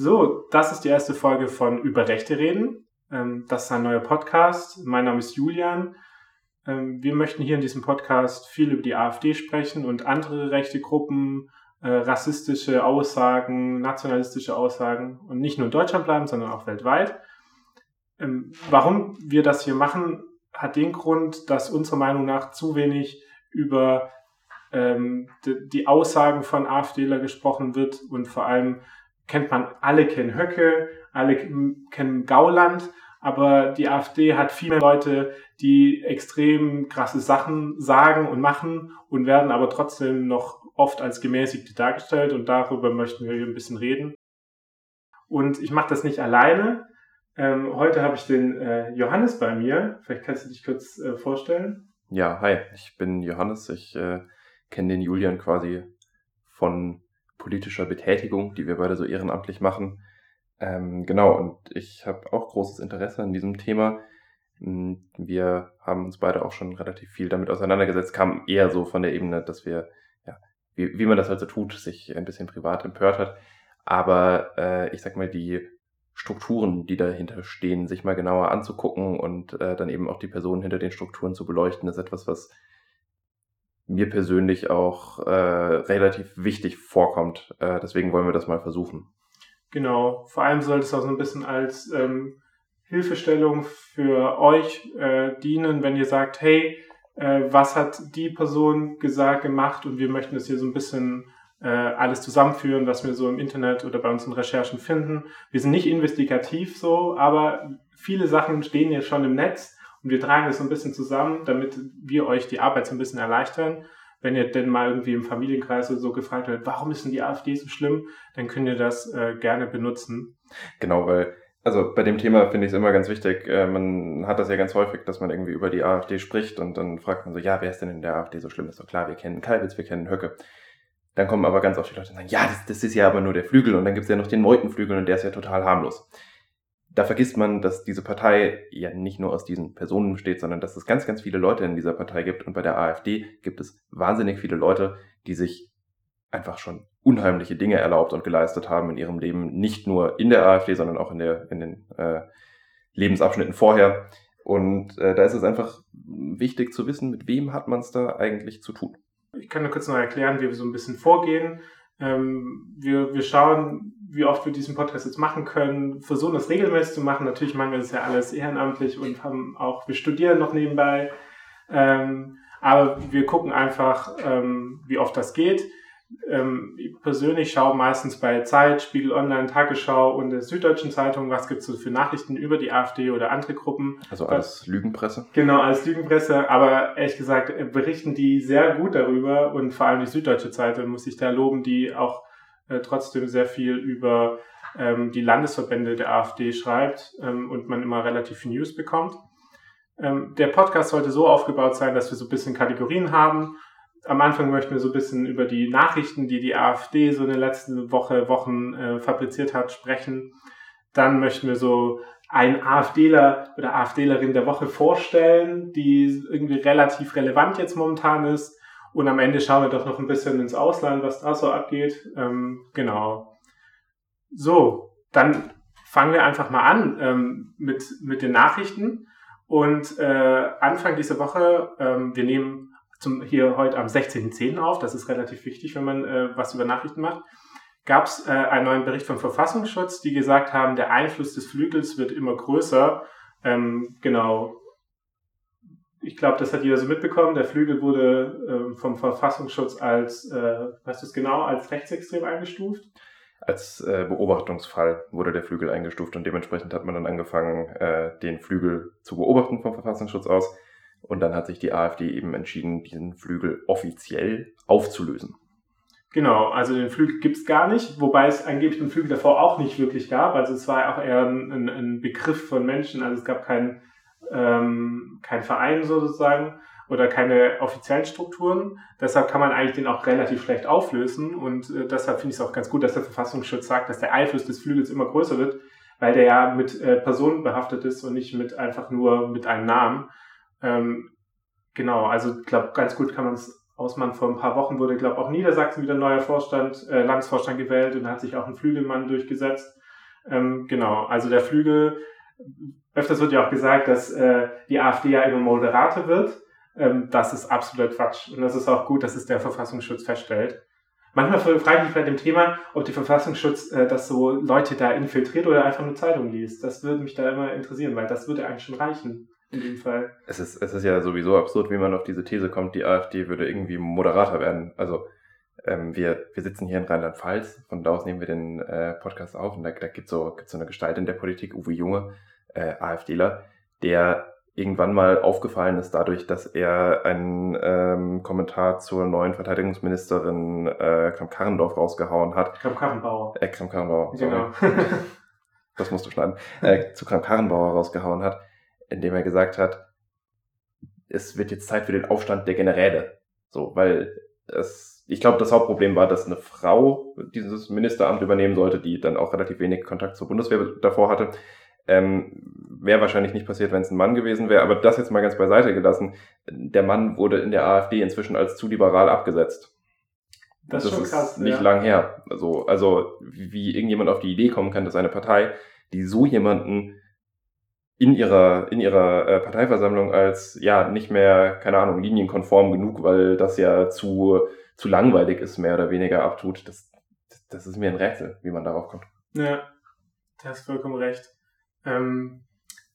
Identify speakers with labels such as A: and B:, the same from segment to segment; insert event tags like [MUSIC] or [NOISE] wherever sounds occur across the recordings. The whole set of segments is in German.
A: So, das ist die erste Folge von Über Rechte reden. Ähm, das ist ein neuer Podcast. Mein Name ist Julian. Ähm, wir möchten hier in diesem Podcast viel über die AfD sprechen und andere rechte Gruppen, äh, rassistische Aussagen, nationalistische Aussagen und nicht nur in Deutschland bleiben, sondern auch weltweit. Ähm, warum wir das hier machen, hat den Grund, dass unserer Meinung nach zu wenig über die Aussagen von AfDler gesprochen wird und vor allem kennt man, alle kennen Höcke, alle kennen Gauland, aber die AfD hat viele Leute, die extrem krasse Sachen sagen und machen und werden aber trotzdem noch oft als gemäßigte dargestellt und darüber möchten wir hier ein bisschen reden. Und ich mache das nicht alleine. Ähm, heute habe ich den äh, Johannes bei mir. Vielleicht kannst du dich kurz äh, vorstellen.
B: Ja, hi, ich bin Johannes. Ich äh, kenne den Julian quasi von politischer Betätigung, die wir beide so ehrenamtlich machen. Ähm, genau, und ich habe auch großes Interesse an diesem Thema. Hm, wir haben uns beide auch schon relativ viel damit auseinandergesetzt, kam eher so von der Ebene, dass wir, ja, wie, wie man das halt so tut, sich ein bisschen privat empört hat. Aber äh, ich sag mal, die Strukturen, die dahinter stehen, sich mal genauer anzugucken und äh, dann eben auch die Personen hinter den Strukturen zu beleuchten, ist etwas, was mir persönlich auch äh, relativ wichtig vorkommt. Äh, deswegen wollen wir das mal versuchen.
A: Genau, vor allem sollte es auch so ein bisschen als ähm, Hilfestellung für euch äh, dienen, wenn ihr sagt, hey, äh, was hat die Person gesagt, gemacht und wir möchten das hier so ein bisschen äh, alles zusammenführen, was wir so im Internet oder bei unseren Recherchen finden. Wir sind nicht investigativ so, aber viele Sachen stehen ja schon im Netz und wir tragen das so ein bisschen zusammen, damit wir euch die Arbeit so ein bisschen erleichtern. Wenn ihr denn mal irgendwie im Familienkreis so gefragt werdet, warum ist denn die AfD so schlimm, dann könnt ihr das äh, gerne benutzen.
B: Genau, weil also bei dem Thema finde ich es immer ganz wichtig, äh, man hat das ja ganz häufig, dass man irgendwie über die AfD spricht und dann fragt man so, ja, wer ist denn in der AfD so schlimm? Ist doch klar, wir kennen Kalbitz, wir kennen Höcke. Dann kommen aber ganz oft die Leute und sagen, ja, das, das ist ja aber nur der Flügel und dann gibt es ja noch den Meutenflügel und der ist ja total harmlos da vergisst man, dass diese Partei ja nicht nur aus diesen Personen besteht, sondern dass es ganz, ganz viele Leute in dieser Partei gibt. Und bei der AfD gibt es wahnsinnig viele Leute, die sich einfach schon unheimliche Dinge erlaubt und geleistet haben in ihrem Leben, nicht nur in der AfD, sondern auch in, der, in den äh, Lebensabschnitten vorher. Und äh, da ist es einfach wichtig zu wissen, mit wem hat man es da eigentlich zu tun.
A: Ich kann nur kurz noch erklären, wie wir so ein bisschen vorgehen. Ähm, wir, wir schauen, wie oft wir diesen Podcast jetzt machen können, versuchen das regelmäßig zu machen. Natürlich machen wir das ja alles ehrenamtlich und haben auch, wir studieren noch nebenbei. Ähm, aber wir gucken einfach, ähm, wie oft das geht. Ähm, ich persönlich schaue meistens bei Zeit, Spiegel Online, Tagesschau und der Süddeutschen Zeitung, was gibt es so für Nachrichten über die AfD oder andere Gruppen.
B: Also als Lügenpresse?
A: Genau, als Lügenpresse, aber ehrlich gesagt äh, berichten die sehr gut darüber und vor allem die Süddeutsche Zeitung muss ich da loben, die auch äh, trotzdem sehr viel über ähm, die Landesverbände der AfD schreibt ähm, und man immer relativ viel News bekommt. Ähm, der Podcast sollte so aufgebaut sein, dass wir so ein bisschen Kategorien haben am Anfang möchten wir so ein bisschen über die Nachrichten, die die AfD so in den letzten Woche, Wochen äh, fabriziert hat, sprechen. Dann möchten wir so einen AfDler oder AfDlerin der Woche vorstellen, die irgendwie relativ relevant jetzt momentan ist. Und am Ende schauen wir doch noch ein bisschen ins Ausland, was da so abgeht. Ähm, genau. So, dann fangen wir einfach mal an ähm, mit, mit den Nachrichten. Und äh, Anfang dieser Woche, ähm, wir nehmen zum, hier heute am 16.10. auf, das ist relativ wichtig, wenn man äh, was über Nachrichten macht, gab es äh, einen neuen Bericht vom Verfassungsschutz, die gesagt haben, der Einfluss des Flügels wird immer größer. Ähm, genau. Ich glaube, das hat jeder so mitbekommen. Der Flügel wurde äh, vom Verfassungsschutz als, äh, weißt du es genau, als rechtsextrem eingestuft.
B: Als äh, Beobachtungsfall wurde der Flügel eingestuft und dementsprechend hat man dann angefangen, äh, den Flügel zu beobachten vom Verfassungsschutz aus. Und dann hat sich die AfD eben entschieden, diesen Flügel offiziell aufzulösen.
A: Genau, also den Flügel gibt's gar nicht, wobei es angeblich den Flügel davor auch nicht wirklich gab. Also es war auch eher ein, ein Begriff von Menschen, also es gab keinen ähm, kein Verein sozusagen oder keine offiziellen Strukturen. Deshalb kann man eigentlich den auch relativ schlecht auflösen und äh, deshalb finde ich es auch ganz gut, dass der Verfassungsschutz sagt, dass der Einfluss des Flügels immer größer wird, weil der ja mit äh, Personen behaftet ist und nicht mit einfach nur mit einem Namen. Ähm, genau, also ich glaube, ganz gut kann man es ausmachen. Vor ein paar Wochen wurde, glaube auch Niedersachsen wieder neuer Vorstand, äh, Landesvorstand gewählt und da hat sich auch ein Flügelmann durchgesetzt. Ähm, genau, also der Flügel, öfters wird ja auch gesagt, dass äh, die AfD ja immer moderater wird. Ähm, das ist absolut Quatsch. Und das ist auch gut, dass es der Verfassungsschutz feststellt. Manchmal frage ich mich bei dem Thema, ob der Verfassungsschutz äh, das so Leute da infiltriert oder einfach nur Zeitung liest. Das würde mich da immer interessieren, weil das würde eigentlich schon reichen in dem Fall.
B: Es ist, es ist ja sowieso absurd, wie man auf diese These kommt, die AfD würde irgendwie moderater werden. Also ähm, wir, wir sitzen hier in Rheinland-Pfalz, von da aus nehmen wir den äh, Podcast auf und da, da gibt es so, gibt's so eine Gestalt in der Politik, Uwe Junge, äh, AfDler, der irgendwann mal aufgefallen ist dadurch, dass er einen ähm, Kommentar zur neuen Verteidigungsministerin äh, Kramp-Karrendorf rausgehauen hat.
A: Kramp-Karrenbauer.
B: Äh, Kramp-Karrenbauer, genau. [LAUGHS] [LAUGHS] das musst du schneiden. Äh, zu Kramp-Karrenbauer rausgehauen hat, indem er gesagt hat, es wird jetzt Zeit für den Aufstand der Generäle. So, weil es, ich glaube, das Hauptproblem war, dass eine Frau dieses Ministeramt übernehmen sollte, die dann auch relativ wenig Kontakt zur Bundeswehr davor hatte. Ähm, wäre wahrscheinlich nicht passiert, wenn es ein Mann gewesen wäre, aber das jetzt mal ganz beiseite gelassen. Der Mann wurde in der AfD inzwischen als zu liberal abgesetzt. Das, das ist schon krass. nicht ja. lang her. Also, also wie irgendjemand auf die Idee kommen kann, dass eine Partei, die so jemanden in ihrer, in ihrer äh, Parteiversammlung als ja nicht mehr, keine Ahnung, linienkonform genug, weil das ja zu, zu langweilig ist, mehr oder weniger abtut. Das, das ist mir ein Rätsel, wie man darauf kommt.
A: Ja, du hast vollkommen recht. Ähm,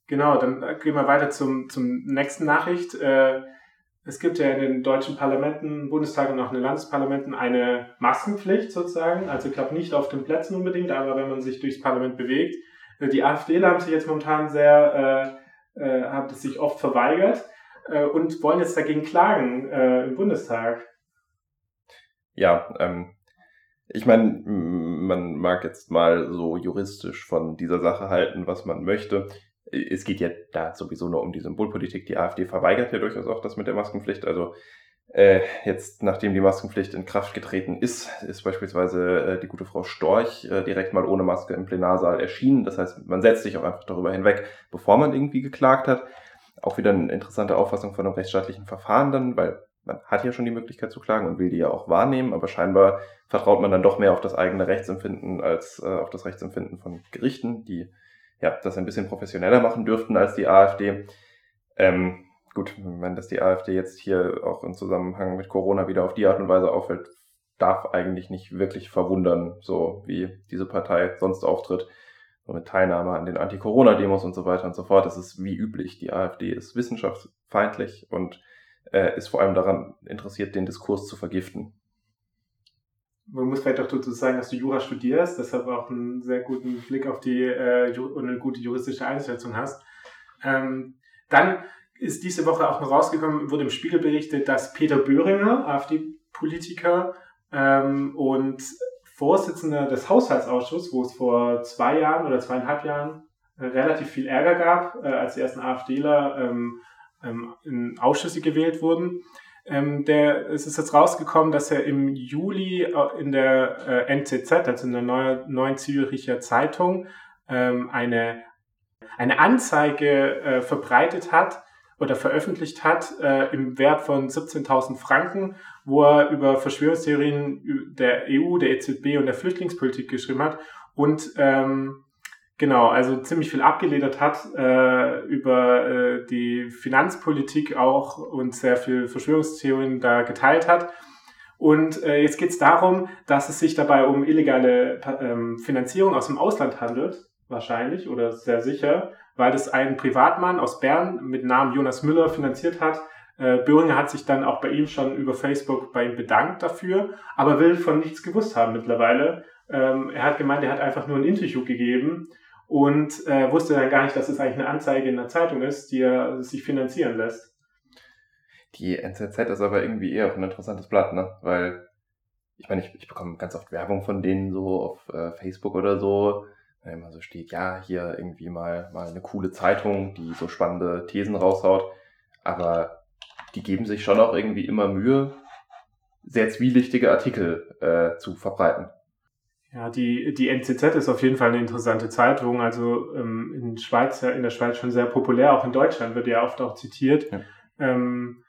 A: genau, dann gehen wir weiter zum, zum nächsten Nachricht. Äh, es gibt ja in den deutschen Parlamenten, Bundestag und auch in den Landesparlamenten eine Maskenpflicht sozusagen. Also ich glaube nicht auf den Plätzen unbedingt, aber wenn man sich durchs Parlament bewegt. Die AfDler haben sich jetzt momentan sehr, äh, äh, haben das sich oft verweigert äh, und wollen jetzt dagegen klagen äh, im Bundestag.
B: Ja, ähm, ich meine, man mag jetzt mal so juristisch von dieser Sache halten, was man möchte. Es geht ja da sowieso nur um die Symbolpolitik. Die AfD verweigert ja durchaus auch das mit der Maskenpflicht. Also äh, jetzt, nachdem die Maskenpflicht in Kraft getreten ist, ist beispielsweise äh, die gute Frau Storch äh, direkt mal ohne Maske im Plenarsaal erschienen. Das heißt, man setzt sich auch einfach darüber hinweg, bevor man irgendwie geklagt hat. Auch wieder eine interessante Auffassung von einem rechtsstaatlichen Verfahren dann, weil man hat ja schon die Möglichkeit zu klagen und will die ja auch wahrnehmen, aber scheinbar vertraut man dann doch mehr auf das eigene Rechtsempfinden als äh, auf das Rechtsempfinden von Gerichten, die ja das ein bisschen professioneller machen dürften als die AfD. Ähm, gut, wenn das die AfD jetzt hier auch im Zusammenhang mit Corona wieder auf die Art und Weise auffällt, darf eigentlich nicht wirklich verwundern, so wie diese Partei sonst auftritt. So mit Teilnahme an den Anti-Corona-Demos und so weiter und so fort. Das ist wie üblich. Die AfD ist wissenschaftsfeindlich und äh, ist vor allem daran interessiert, den Diskurs zu vergiften.
A: Man muss vielleicht auch dazu sagen, dass du Jura studierst, deshalb auch einen sehr guten Blick auf die äh, und eine gute juristische Einschätzung hast. Ähm, dann ist diese Woche auch noch rausgekommen, wurde im Spiegel berichtet, dass Peter Böhringer, AfD-Politiker ähm, und Vorsitzender des Haushaltsausschusses, wo es vor zwei Jahren oder zweieinhalb Jahren relativ viel Ärger gab, äh, als die ersten AfDler ähm, ähm, in Ausschüsse gewählt wurden. Ähm, der, es ist jetzt rausgekommen, dass er im Juli äh, in der äh, NZZ, also in der neuen, neuen Züricher Zeitung, ähm, eine, eine Anzeige äh, verbreitet hat oder veröffentlicht hat äh, im Wert von 17.000 Franken, wo er über Verschwörungstheorien der EU, der EZB und der Flüchtlingspolitik geschrieben hat und ähm, Genau, also ziemlich viel abgeledert hat äh, über äh, die Finanzpolitik auch und sehr viel Verschwörungstheorien da geteilt hat. Und äh, jetzt geht es darum, dass es sich dabei um illegale ähm, Finanzierung aus dem Ausland handelt, wahrscheinlich oder sehr sicher, weil das ein Privatmann aus Bern mit Namen Jonas Müller finanziert hat. Äh, Böhringer hat sich dann auch bei ihm schon über Facebook bei ihm bedankt dafür, aber will von nichts gewusst haben mittlerweile. Ähm, er hat gemeint, er hat einfach nur ein Interview gegeben und äh, wusste dann gar nicht, dass es eigentlich eine Anzeige in der Zeitung ist, die er sich finanzieren lässt.
B: Die NZZ ist aber irgendwie eher auch ein interessantes Blatt, ne? Weil ich meine, ich, ich bekomme ganz oft Werbung von denen so auf äh, Facebook oder so, wenn immer so steht, ja, hier irgendwie mal, mal eine coole Zeitung, die so spannende Thesen raushaut. Aber die geben sich schon auch irgendwie immer Mühe, sehr zwielichtige Artikel äh, zu verbreiten.
A: Ja, die, die NZZ ist auf jeden Fall eine interessante Zeitung. Also ähm, in, Schweiz, in der Schweiz schon sehr populär, auch in Deutschland wird ja oft auch zitiert. Ja. Ähm,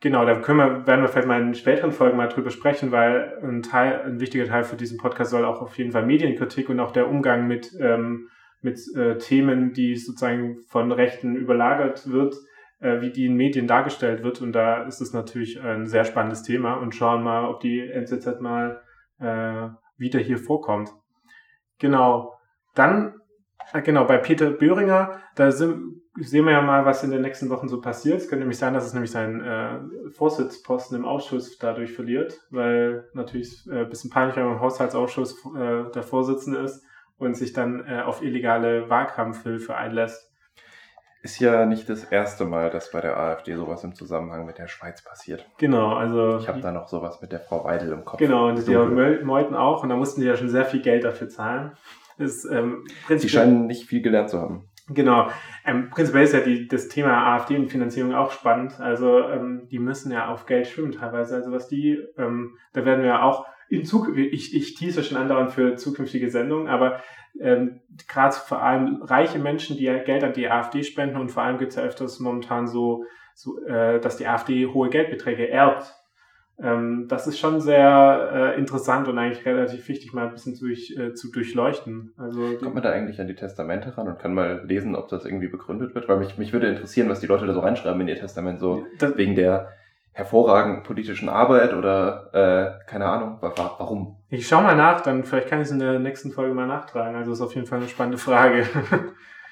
A: genau, da können wir, werden wir vielleicht mal in späteren Folgen mal drüber sprechen, weil ein Teil, ein wichtiger Teil für diesen Podcast soll auch auf jeden Fall Medienkritik und auch der Umgang mit, ähm, mit äh, Themen, die sozusagen von Rechten überlagert wird, äh, wie die in Medien dargestellt wird. Und da ist es natürlich ein sehr spannendes Thema und schauen mal, ob die NZZ mal äh, wieder hier vorkommt. Genau. Dann, äh, genau, bei Peter Böhringer, da sind, sehen wir ja mal, was in den nächsten Wochen so passiert. Es könnte nämlich sein, dass es nämlich seinen äh, Vorsitzposten im Ausschuss dadurch verliert, weil natürlich äh, ein bisschen peinlich, wenn man im Haushaltsausschuss äh, der Vorsitzende ist und sich dann äh, auf illegale Wahlkampfhilfe einlässt.
B: Ist ja nicht das erste Mal, dass bei der AfD sowas im Zusammenhang mit der Schweiz passiert.
A: Genau, also.
B: Ich habe da noch sowas mit der Frau Weidel im Kopf.
A: Genau, und die Meuthen auch, und da mussten die ja schon sehr viel Geld dafür zahlen.
B: Ist, ähm, die scheinen nicht viel gelernt zu haben.
A: Genau. Ähm, prinzipiell ist ja die, das Thema AfD und Finanzierung auch spannend. Also ähm, die müssen ja auf Geld schwimmen teilweise. Also was die, ähm, da werden wir ja auch in Zukunft, ich, ich tease schon andauernd für zukünftige Sendungen, aber ähm, gerade vor allem reiche Menschen, die ja Geld an die AfD spenden und vor allem gibt es ja öfters momentan so, so äh, dass die AfD hohe Geldbeträge erbt. Ähm, das ist schon sehr äh, interessant und eigentlich relativ wichtig, mal ein bisschen durch, äh, zu durchleuchten. Also
B: Kommt man da eigentlich an die Testamente ran und kann mal lesen, ob das irgendwie begründet wird? Weil mich, mich würde interessieren, was die Leute da so reinschreiben in ihr Testament, so das, wegen der hervorragenden politischen Arbeit oder äh, keine Ahnung, warum?
A: Ich schau mal nach, dann vielleicht kann ich es in der nächsten Folge mal nachtragen. Also ist auf jeden Fall eine spannende Frage.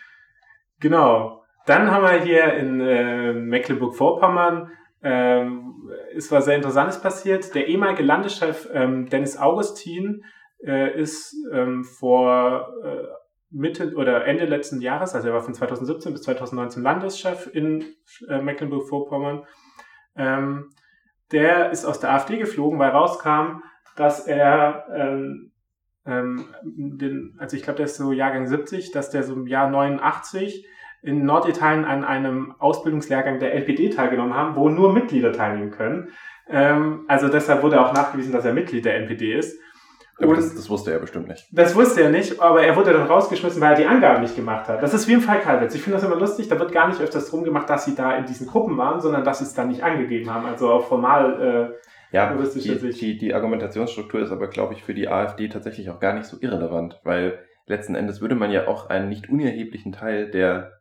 A: [LAUGHS] genau. Dann haben wir hier in äh, Mecklenburg-Vorpommern ähm, ist was sehr Interessantes passiert. Der ehemalige Landeschef ähm, Dennis Augustin äh, ist ähm, vor äh, Mitte oder Ende letzten Jahres, also er war von 2017 bis 2019 Landeschef in äh, Mecklenburg-Vorpommern ähm, der ist aus der AfD geflogen, weil rauskam, dass er, ähm, ähm, den, also ich glaube, der ist so Jahrgang 70, dass der so im Jahr 89 in Norditalien an einem Ausbildungslehrgang der LPD teilgenommen haben, wo nur Mitglieder teilnehmen können. Ähm, also deshalb wurde auch nachgewiesen, dass er Mitglied der NPD ist.
B: Aber das, das, wusste er bestimmt nicht.
A: Das wusste er nicht, aber er wurde dann rausgeschmissen, weil er die Angaben nicht gemacht hat. Das ist wie im Fall Kalwitz. Ich finde das immer lustig, da wird gar nicht öfters drum gemacht, dass sie da in diesen Gruppen waren, sondern dass sie es dann nicht angegeben haben. Also auch formal
B: äh, ja, juristischer die, Die, die Argumentationsstruktur ist aber, glaube ich, für die AfD tatsächlich auch gar nicht so irrelevant, weil letzten Endes würde man ja auch einen nicht unerheblichen Teil der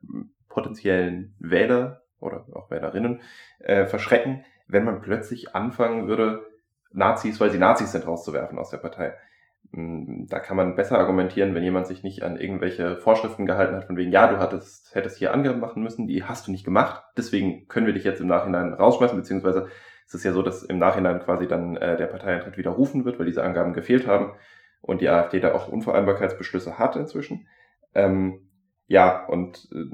B: potenziellen Wähler oder auch Wählerinnen äh, verschrecken, wenn man plötzlich anfangen würde, Nazis, weil sie Nazis sind, rauszuwerfen aus der Partei. Hm, da kann man besser argumentieren, wenn jemand sich nicht an irgendwelche Vorschriften gehalten hat, von wegen, ja, du hattest, hättest hier Angaben machen müssen, die hast du nicht gemacht, deswegen können wir dich jetzt im Nachhinein rausschmeißen, beziehungsweise es ist ja so, dass im Nachhinein quasi dann äh, der Parteieintritt widerrufen wird, weil diese Angaben gefehlt haben und die AfD da auch Unvereinbarkeitsbeschlüsse hat inzwischen. Ähm, ja, und äh,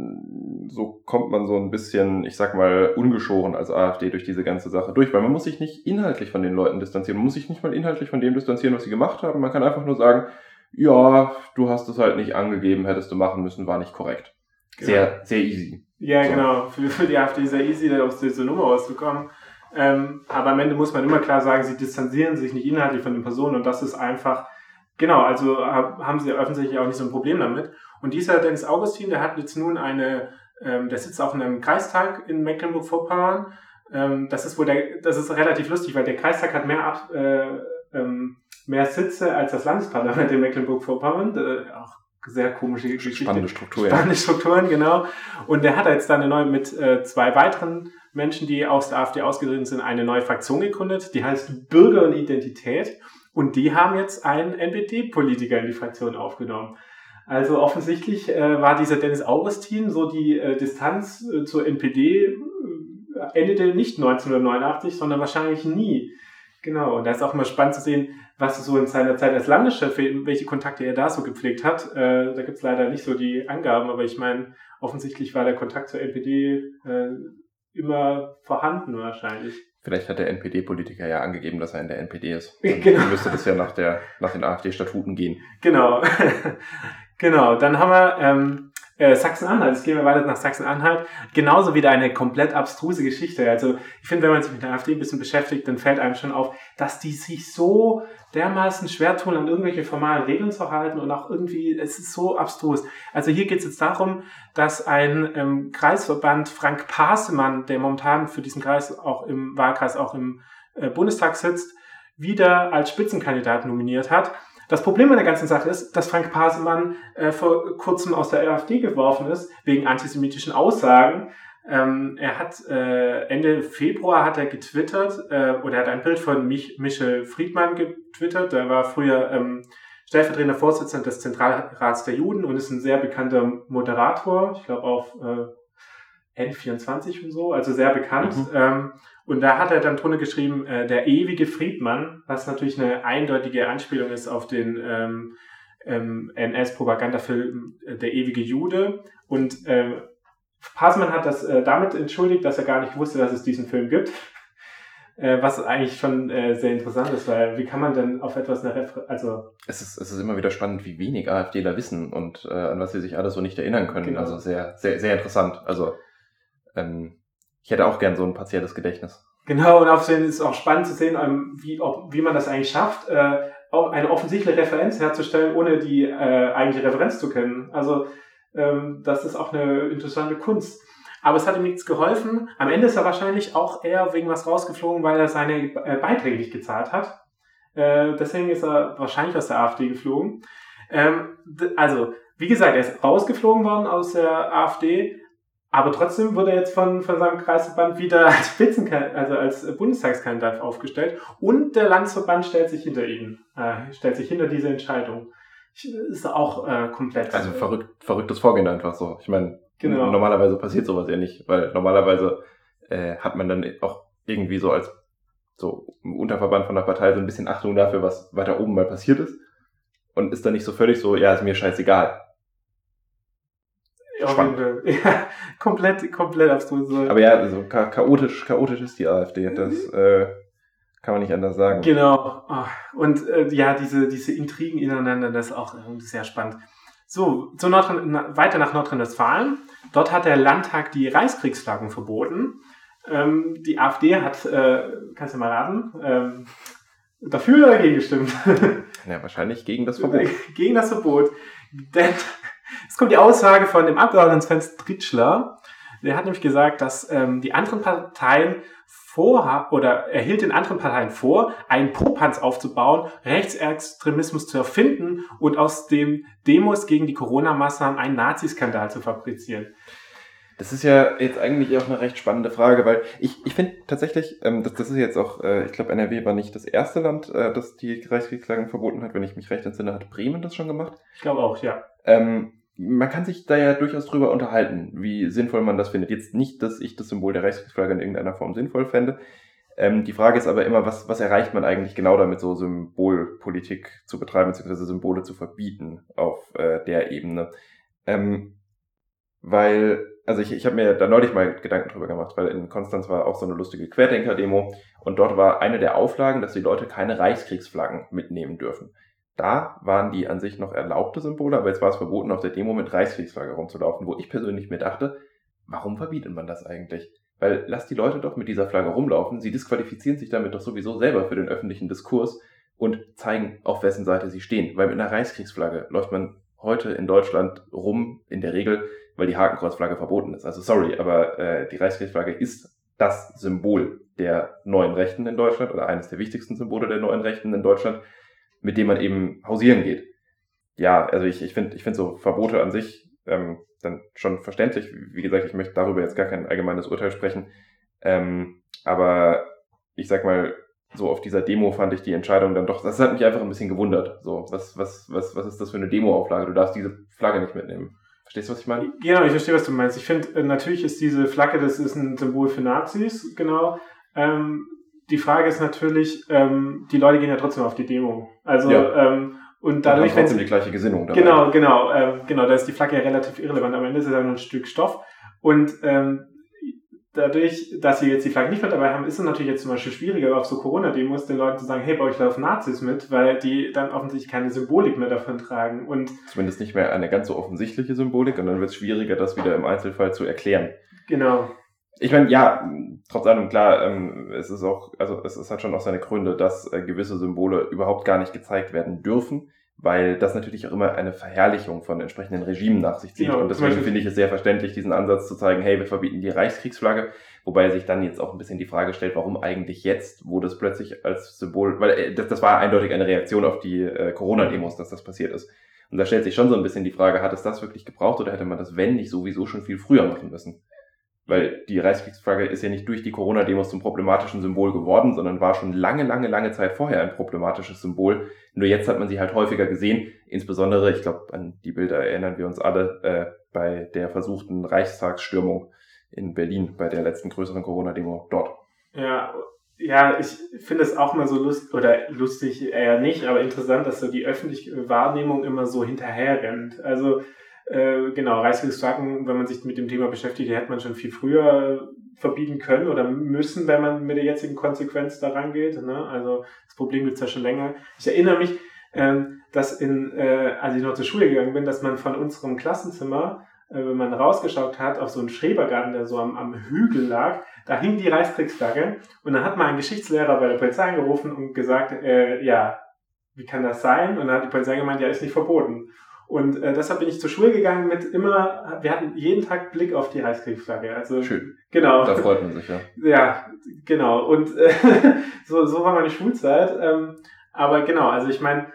B: so kommt man so ein bisschen, ich sag mal, ungeschoren als AfD durch diese ganze Sache durch, weil man muss sich nicht inhaltlich von den Leuten distanzieren, man muss sich nicht mal inhaltlich von dem distanzieren, was sie gemacht haben. Man kann einfach nur sagen, ja, du hast es halt nicht angegeben, hättest du machen müssen, war nicht korrekt. Genau. Sehr, sehr easy.
A: Ja, so. genau. Für, für die AfD sehr easy, da aus dieser Nummer rauszukommen. Ähm, aber am Ende muss man immer klar sagen, sie distanzieren sich nicht inhaltlich von den Personen und das ist einfach, genau, also haben sie offensichtlich auch nicht so ein Problem damit. Und dieser Dennis Augustin, der hat jetzt nun eine, ähm, der sitzt auf einem Kreistag in Mecklenburg-Vorpommern. Ähm, das ist wohl der, das ist relativ lustig, weil der Kreistag hat mehr ab, äh, ähm, mehr Sitze als das Landesparlament in Mecklenburg-Vorpommern. Äh, auch sehr komische
B: Geschichte. Spannende Struktur,
A: Spannende Strukturen, genau. Und der hat jetzt dann eine neue, mit äh, zwei weiteren Menschen, die aus der AfD ausgetreten sind, eine neue Fraktion gegründet, die heißt Bürger und Identität. Und die haben jetzt einen NPD-Politiker in die Fraktion aufgenommen. Also offensichtlich äh, war dieser Dennis Augustin so die äh, Distanz äh, zur NPD äh, endete nicht 1989, sondern wahrscheinlich nie. Genau, und da ist auch mal spannend zu sehen, was so in seiner Zeit als Landeschef, welche Kontakte er da so gepflegt hat. Äh, da gibt's leider nicht so die Angaben, aber ich meine, offensichtlich war der Kontakt zur NPD äh, immer vorhanden wahrscheinlich.
B: Vielleicht hat der NPD-Politiker ja angegeben, dass er in der NPD ist. [LAUGHS] Dann genau. müsste das ja nach, der, nach den AfD-Statuten gehen.
A: Genau. [LAUGHS] Genau, dann haben wir ähm, äh, Sachsen-Anhalt, jetzt gehen wir weiter nach Sachsen-Anhalt, genauso wieder eine komplett abstruse Geschichte. Also ich finde, wenn man sich mit der AfD ein bisschen beschäftigt, dann fällt einem schon auf, dass die sich so dermaßen schwer tun, an irgendwelche formalen Regeln zu halten und auch irgendwie, es ist so abstrus. Also hier geht es jetzt darum, dass ein ähm, Kreisverband Frank Pasemann, der momentan für diesen Kreis auch im Wahlkreis auch im äh, Bundestag sitzt, wieder als Spitzenkandidat nominiert hat. Das Problem an der ganzen Sache ist, dass Frank Pasemann äh, vor kurzem aus der AfD geworfen ist, wegen antisemitischen Aussagen. Ähm, er hat äh, Ende Februar hat er getwittert, äh, oder er hat ein Bild von Mich Michel Friedmann getwittert, der war früher ähm, stellvertretender Vorsitzender des Zentralrats der Juden und ist ein sehr bekannter Moderator, ich glaube auf äh, N24 und so, also sehr bekannt. Mhm. Ähm, und da hat er dann drunter geschrieben, äh, der ewige Friedmann, was natürlich eine eindeutige Anspielung ist auf den ähm, ähm, NS-Propagandafilm äh, Der ewige Jude. Und äh, Passmann hat das äh, damit entschuldigt, dass er gar nicht wusste, dass es diesen Film gibt. Äh, was eigentlich schon äh, sehr interessant ist, weil wie kann man denn auf etwas eine Refer also
B: es ist, es ist immer wieder spannend, wie wenig AfDler wissen und äh, an was sie sich alles so nicht erinnern können. Genau. Also sehr, sehr, sehr interessant. Also ähm, ich hätte auch gern so ein partielles Gedächtnis.
A: Genau, und auf ist auch spannend zu sehen, ähm, wie, ob, wie man das eigentlich schafft, äh, auch eine offensichtliche Referenz herzustellen, ohne die äh, eigentliche Referenz zu kennen. Also ähm, das ist auch eine interessante Kunst. Aber es hat ihm nichts geholfen. Am Ende ist er wahrscheinlich auch eher wegen was rausgeflogen, weil er seine äh, Beiträge nicht gezahlt hat. Äh, deswegen ist er wahrscheinlich aus der AfD geflogen. Ähm, also, wie gesagt, er ist rausgeflogen worden aus der AfD, aber trotzdem wurde er jetzt von, von seinem Kreisverband wieder als Spitzenkandidat, also als Bundestagskandidat aufgestellt. Und der Landesverband stellt sich hinter ihn, äh, stellt sich hinter diese Entscheidung. Ist auch äh, komplett.
B: Also verrückt, verrücktes Vorgehen einfach so. Ich meine, genau. normalerweise passiert sowas ja nicht, weil normalerweise äh, hat man dann auch irgendwie so als so Unterverband von der Partei so ein bisschen Achtung dafür, was weiter oben mal passiert ist. Und ist dann nicht so völlig so, ja, ist mir scheißegal.
A: Spannend. [LAUGHS] Ja, komplett, komplett abstrus.
B: Aber ja, also chaotisch, chaotisch ist die AfD. Das äh, kann man nicht anders sagen.
A: Genau. Ah, und äh, ja, diese, diese Intrigen ineinander, das ist auch sehr spannend. So, zu Nordrhein, weiter nach Nordrhein-Westfalen. Dort hat der Landtag die Reichskriegsflaggen verboten. Ähm, die AfD hat, äh, kannst du mal raten, ähm, dafür oder dagegen gestimmt?
B: Ja, wahrscheinlich gegen das [LAUGHS] Verbot.
A: gegen das Verbot. Denn es kommt die Aussage von dem Abgeordneten Sven Stritschler. Der hat nämlich gesagt, dass ähm, die anderen Parteien vorhaben oder er hielt den anderen Parteien vor, einen Popanz aufzubauen, Rechtsextremismus zu erfinden und aus dem Demos gegen die Corona-Maßnahmen einen Naziskandal zu fabrizieren.
B: Das ist ja jetzt eigentlich auch eine recht spannende Frage, weil ich, ich finde tatsächlich, ähm, das, das ist jetzt auch, äh, ich glaube, NRW war nicht das erste Land, äh, das die Reichskriegsklagen verboten hat. Wenn ich mich recht entsinne, hat Bremen das schon gemacht.
A: Ich glaube auch, ja.
B: Ähm, man kann sich da ja durchaus drüber unterhalten, wie sinnvoll man das findet. Jetzt nicht, dass ich das Symbol der Reichskriegsflagge in irgendeiner Form sinnvoll fände. Ähm, die Frage ist aber immer, was, was erreicht man eigentlich genau damit, so Symbolpolitik zu betreiben, beziehungsweise Symbole zu verbieten auf äh, der Ebene. Ähm, weil, also ich, ich habe mir da neulich mal Gedanken drüber gemacht, weil in Konstanz war auch so eine lustige Querdenker-Demo und dort war eine der Auflagen, dass die Leute keine Reichskriegsflaggen mitnehmen dürfen. Da waren die an sich noch erlaubte Symbole, aber jetzt war es verboten, auf der Demo mit Reichskriegsflagge rumzulaufen, wo ich persönlich mir dachte, warum verbietet man das eigentlich? Weil lass die Leute doch mit dieser Flagge rumlaufen, sie disqualifizieren sich damit doch sowieso selber für den öffentlichen Diskurs und zeigen, auf wessen Seite sie stehen. Weil mit einer Reichskriegsflagge läuft man heute in Deutschland rum, in der Regel, weil die Hakenkreuzflagge verboten ist. Also sorry, aber äh, die Reichskriegsflagge ist das Symbol der neuen Rechten in Deutschland oder eines der wichtigsten Symbole der neuen Rechten in Deutschland mit dem man eben hausieren geht. Ja, also ich, ich finde ich finde so Verbote an sich ähm, dann schon verständlich. Wie gesagt, ich möchte darüber jetzt gar kein allgemeines Urteil sprechen. Ähm, aber ich sag mal, so auf dieser Demo fand ich die Entscheidung dann doch, das hat mich einfach ein bisschen gewundert. So, was, was, was, was ist das für eine Demo-Auflage? Du darfst diese Flagge nicht mitnehmen. Verstehst du, was ich meine?
A: Genau, ich verstehe, was du meinst. Ich finde, äh, natürlich ist diese Flagge, das ist ein Symbol für Nazis, genau. Ähm, die Frage ist natürlich, ähm, die Leute gehen ja trotzdem auf die Demo. Also ja. ähm, und dadurch,
B: wenn sie die gleiche Gesinnung
A: dabei. Genau, genau, ähm, genau, da ist die Flagge ja relativ irrelevant. Am Ende ist es ja nur ein Stück Stoff und ähm, dadurch, dass sie jetzt die Flagge nicht mehr dabei haben, ist es natürlich jetzt zum Beispiel schwieriger, auf so Corona-Demos den Leuten zu sagen, hey, bei euch laufen Nazis mit, weil die dann offensichtlich keine Symbolik mehr davon tragen. Und
B: Zumindest nicht mehr eine ganz so offensichtliche Symbolik und dann wird es schwieriger, das wieder im Einzelfall zu erklären.
A: genau.
B: Ich meine, ja, trotz allem, klar, ähm, es ist auch, also es, es hat schon auch seine Gründe, dass äh, gewisse Symbole überhaupt gar nicht gezeigt werden dürfen, weil das natürlich auch immer eine Verherrlichung von entsprechenden Regimen nach sich zieht.
A: Genau,
B: und deswegen finde ich es sehr verständlich, diesen Ansatz zu zeigen, hey, wir verbieten die Reichskriegsflagge, wobei sich dann jetzt auch ein bisschen die Frage stellt, warum eigentlich jetzt, wo das plötzlich als Symbol, weil äh, das, das war eindeutig eine Reaktion auf die äh, Corona-Demos, dass das passiert ist. Und da stellt sich schon so ein bisschen die Frage, hat es das wirklich gebraucht oder hätte man das, wenn nicht, sowieso schon viel früher machen müssen? Weil die Reichskriegsflagge ist ja nicht durch die Corona-Demos zum problematischen Symbol geworden, sondern war schon lange, lange, lange Zeit vorher ein problematisches Symbol. Nur jetzt hat man sie halt häufiger gesehen. Insbesondere, ich glaube, an die Bilder erinnern wir uns alle, äh, bei der versuchten Reichstagsstürmung in Berlin, bei der letzten größeren Corona-Demo dort.
A: Ja, ja, ich finde es auch mal so lustig, oder lustig eher nicht, aber interessant, dass so die öffentliche Wahrnehmung immer so hinterher rennt. Also, äh, genau, Reichskriegsflaggen, wenn man sich mit dem Thema beschäftigt, hätte man schon viel früher verbieten können oder müssen, wenn man mit der jetzigen Konsequenz da rangeht. Ne? Also, das Problem gibt's ja schon länger. Ich erinnere mich, ähm, dass in, äh, als ich noch zur Schule gegangen bin, dass man von unserem Klassenzimmer, äh, wenn man rausgeschaut hat, auf so einen Schrebergarten, der so am, am Hügel lag, da hing die Reichskriegsflagge und dann hat mal ein Geschichtslehrer bei der Polizei angerufen und gesagt, äh, ja, wie kann das sein? Und dann hat die Polizei gemeint, ja, ist nicht verboten. Und äh, deshalb bin ich zur Schule gegangen mit immer, wir hatten jeden Tag Blick auf die Reichskriegsflagge. Also
B: Schön.
A: genau.
B: Da freut man sich, ja. [LAUGHS]
A: Ja, genau. Und äh, [LAUGHS] so, so war meine Schulzeit. Ähm, aber genau, also ich meine,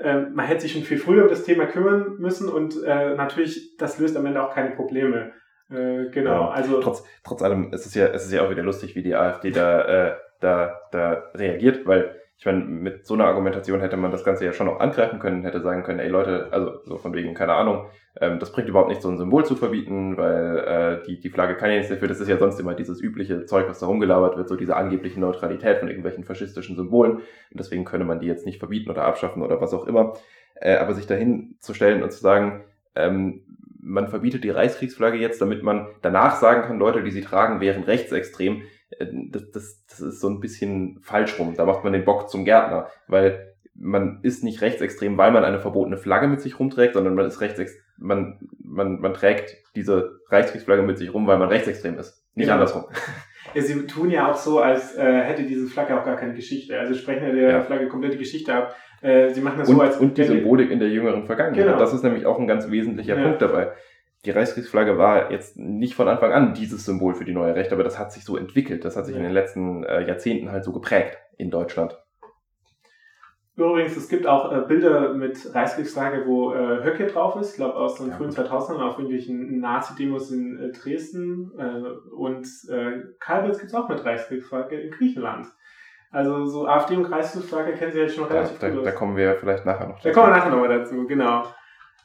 A: ähm, man hätte sich schon viel früher um das Thema kümmern müssen und äh, natürlich, das löst am Ende auch keine Probleme. Äh, genau,
B: Ja,
A: also
B: Trotz, trotz allem, es ist ja, es ist ja auch wieder lustig, wie die AfD da, äh, da, da reagiert, weil ich meine, mit so einer Argumentation hätte man das Ganze ja schon auch angreifen können, hätte sagen können, ey Leute, also so von wegen, keine Ahnung, ähm, das bringt überhaupt nichts, so ein Symbol zu verbieten, weil äh, die, die Flagge kann ja nichts dafür, das ist ja sonst immer dieses übliche Zeug, was da rumgelabert wird, so diese angebliche Neutralität von irgendwelchen faschistischen Symbolen und deswegen könne man die jetzt nicht verbieten oder abschaffen oder was auch immer. Äh, aber sich dahin zu stellen und zu sagen, ähm, man verbietet die Reichskriegsflagge jetzt, damit man danach sagen kann, Leute, die sie tragen, wären rechtsextrem. Äh, Das, das, das ist so ein bisschen falsch rum. Da macht man den Bock zum Gärtner, weil man ist nicht rechtsextrem, weil man eine verbotene Flagge mit sich rumträgt, sondern man ist rechtex man, man, man trägt diese Reichskriegsflagge mit sich rum, weil man rechtsextrem ist. Nicht
A: Genau.
B: andersrum.
A: Ja, sie tun ja auch so, als äh, hätte diese Flagge auch gar keine Geschichte. Also sprechen ja der
B: Ja.
A: Flagge komplett die Geschichte ab. Äh, sie machen das
B: Und,
A: so, als
B: und die Symbolik in der jüngeren Vergangenheit.
A: Genau.
B: Das ist nämlich auch ein ganz wesentlicher
A: Ja.
B: Punkt dabei. Die Reichskriegsflagge war jetzt nicht von Anfang an dieses Symbol für die neue Rechte, aber das hat sich so entwickelt. Das hat sich
A: Ja.
B: in den letzten äh, Jahrzehnten halt so geprägt in Deutschland.
A: Übrigens, es gibt auch äh, Bilder mit Reichskriegsflagge, wo äh, Höcke drauf ist, ich glaube aus den
B: Ja,
A: frühen
B: gut.
A: 2000ern auf irgendwelchen Nazi-Demos in äh, Dresden. Äh, und äh, Kalbitz gibt es auch mit Reichskriegsflagge in Griechenland. Also so AfD und Reichskriegsflagge kennen Sie jetzt schon
B: Da,
A: relativ
B: da,
A: gut aus.
B: da kommen wir vielleicht nachher noch
A: Da kommen wir nachher nochmal dazu, genau.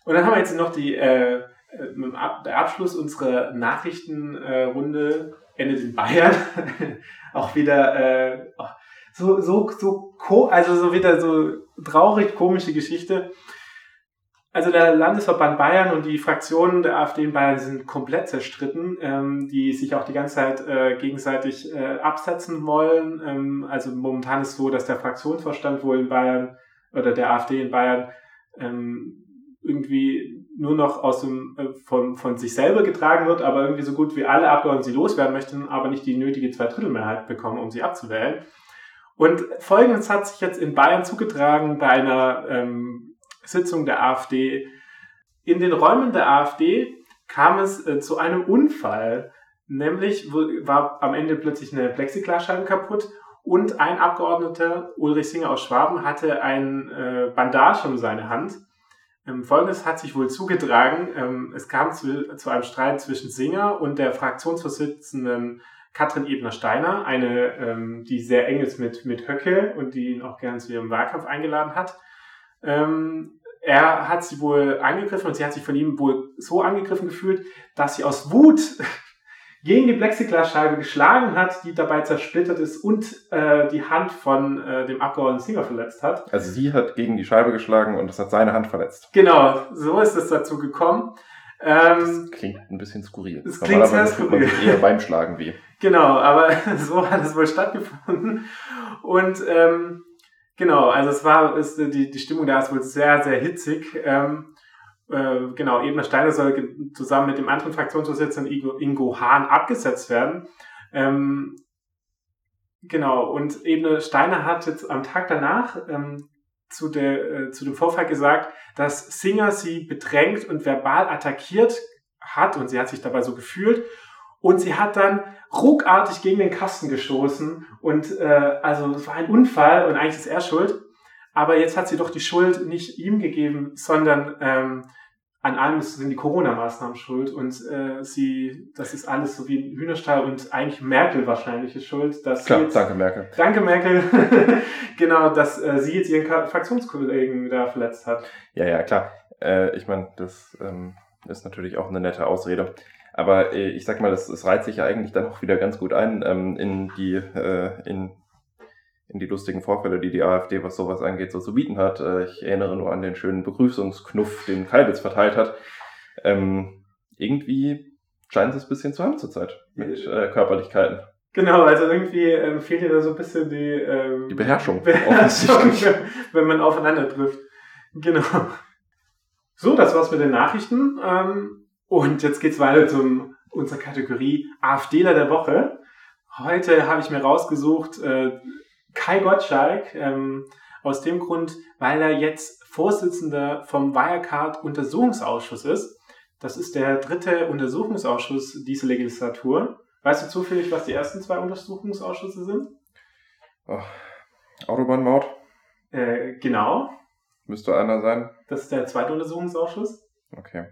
A: Und dann haben wir jetzt noch die, äh, äh, der Abschluss unserer Nachrichtenrunde endet in Bayern. [LAUGHS] auch wieder äh, so, so, so, also so wieder so traurig komische Geschichte. Also der Landesverband Bayern und die Fraktionen der AfD in Bayern sind komplett zerstritten, ähm, die sich auch die ganze Zeit äh, gegenseitig äh, absetzen wollen. Ähm, also momentan ist so, dass der Fraktionsvorstand wohl in Bayern oder der AfD in Bayern ähm, irgendwie nur noch aus dem, äh, von, von sich selber getragen wird, aber irgendwie so gut wie alle Abgeordneten sie loswerden möchten, aber nicht die nötige Zweidrittelmehrheit bekommen, um sie abzuwählen. Und Folgendes hat sich jetzt in Bayern zugetragen bei einer ähm, Sitzung der AfD. In den Räumen der AfD kam es äh, zu einem Unfall. Nämlich war am Ende plötzlich eine Plexiglasscheibe kaputt und ein Abgeordneter, Ulrich Singer aus Schwaben, hatte ein äh, Bandage um seine Hand. Ähm, Folgendes hat sich wohl zugetragen. Ähm, es kam zu, zu einem Streit zwischen Singer und der Fraktionsvorsitzenden Katrin Ebner-Steiner, eine, ähm, die sehr eng ist mit, mit Höcke und die ihn auch gern zu ihrem Wahlkampf eingeladen hat. Ähm, er hat sie wohl angegriffen und sie hat sich von ihm wohl so angegriffen gefühlt, dass sie aus Wut gegen die Plexiglasscheibe geschlagen hat, die dabei zersplittert ist und äh, die Hand von äh, dem Abgeordneten Singer verletzt hat.
B: Also sie hat gegen die Scheibe geschlagen und das hat seine Hand verletzt.
A: Genau, so ist es dazu gekommen. Ähm,
B: Das klingt ein bisschen skurril.
A: Es klingt sehr skurril.
B: eher beim Schlagen weh.
A: Genau, aber [LAUGHS] so hat es wohl stattgefunden. Und ähm, genau, also es war, ist, die, die Stimmung da ist wohl sehr, sehr hitzig. Ähm, äh, genau, Ebner Steiner soll zusammen mit dem anderen Fraktionsvorsitzenden Ingo, Ingo Hahn abgesetzt werden. Ähm, genau, und Ebner Steiner hat jetzt am Tag danach ähm, zu, der, äh, zu dem Vorfall gesagt, dass Singer sie bedrängt und verbal attackiert hat und sie hat sich dabei so gefühlt und sie hat dann ruckartig gegen den Kasten gestoßen und äh, also es war ein Unfall und eigentlich ist er schuld. Aber jetzt hat sie doch die Schuld nicht ihm gegeben, sondern ähm, an allem sind die Corona-Maßnahmen schuld und äh, sie, das ist alles so wie ein Hühnerstall und eigentlich Merkel wahrscheinlich ist schuld. Dass
B: Klar,
A: jetzt,
B: danke Merkel.
A: Danke Merkel, [LAUGHS] genau, dass äh, sie jetzt ihren Fraktionskollegen da verletzt hat.
B: Ja, ja, klar. Äh, ich meine, das ähm, ist natürlich auch eine nette Ausrede. Aber äh, ich sag mal, das, das reiht sich ja eigentlich dann auch wieder ganz gut ein ähm, in die äh, in, in die lustigen Vorfälle, die die AfD, was sowas angeht, so zu bieten hat. Äh, ich erinnere nur an den schönen Begrüßungsknuff, den Kalbitz verteilt hat. Ähm, irgendwie scheint es ein bisschen zu haben zurzeit mit äh, Körperlichkeiten.
A: Genau, also irgendwie ähm, fehlt dir da so ein bisschen die, ähm,
B: Die Beherrschung. [LAUGHS]
A: Beherrschung wenn man aufeinander trifft. Genau. So, das war's mit den Nachrichten. Ähm, und jetzt geht's weiter zum unserer Kategorie AfDler der Woche. Heute habe ich mir rausgesucht äh, Kai Gottschalk ähm, aus dem Grund, weil er jetzt Vorsitzender vom Wirecard Untersuchungsausschuss ist. Das ist der dritte Untersuchungsausschuss dieser Legislatur. Weißt du zufällig, was die ersten zwei Untersuchungsausschüsse sind?
B: Autobahnmaut?
A: Äh, genau.
B: Müsste einer sein.
A: Das ist der zweite Untersuchungsausschuss.
B: Okay.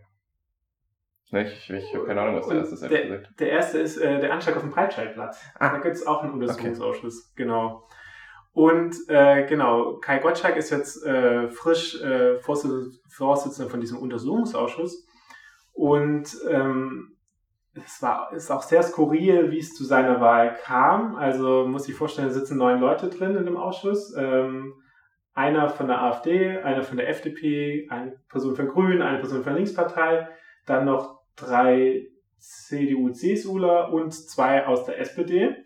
B: Ich, ich habe keine Ahnung, was der erste ist,
A: Der, der erste ist äh, der Anschlag auf dem Breitscheidplatz.
B: Ah.
A: Da gibt es auch einen Untersuchungsausschuss, genau. Und äh, genau, Kai Gottschalk ist jetzt äh, frisch äh, Vorsitz Vorsitzender von diesem Untersuchungsausschuss. Und ähm, es war ist auch sehr skurril, wie es zu seiner Wahl kam. Also muss ich vorstellen, da sitzen neun Leute drin in dem Ausschuss. Ähm, einer von der AfD, einer von der FDP, eine Person von Grünen, eine Person von der Linkspartei, dann noch drei CDU-CSUler und zwei aus der SPD.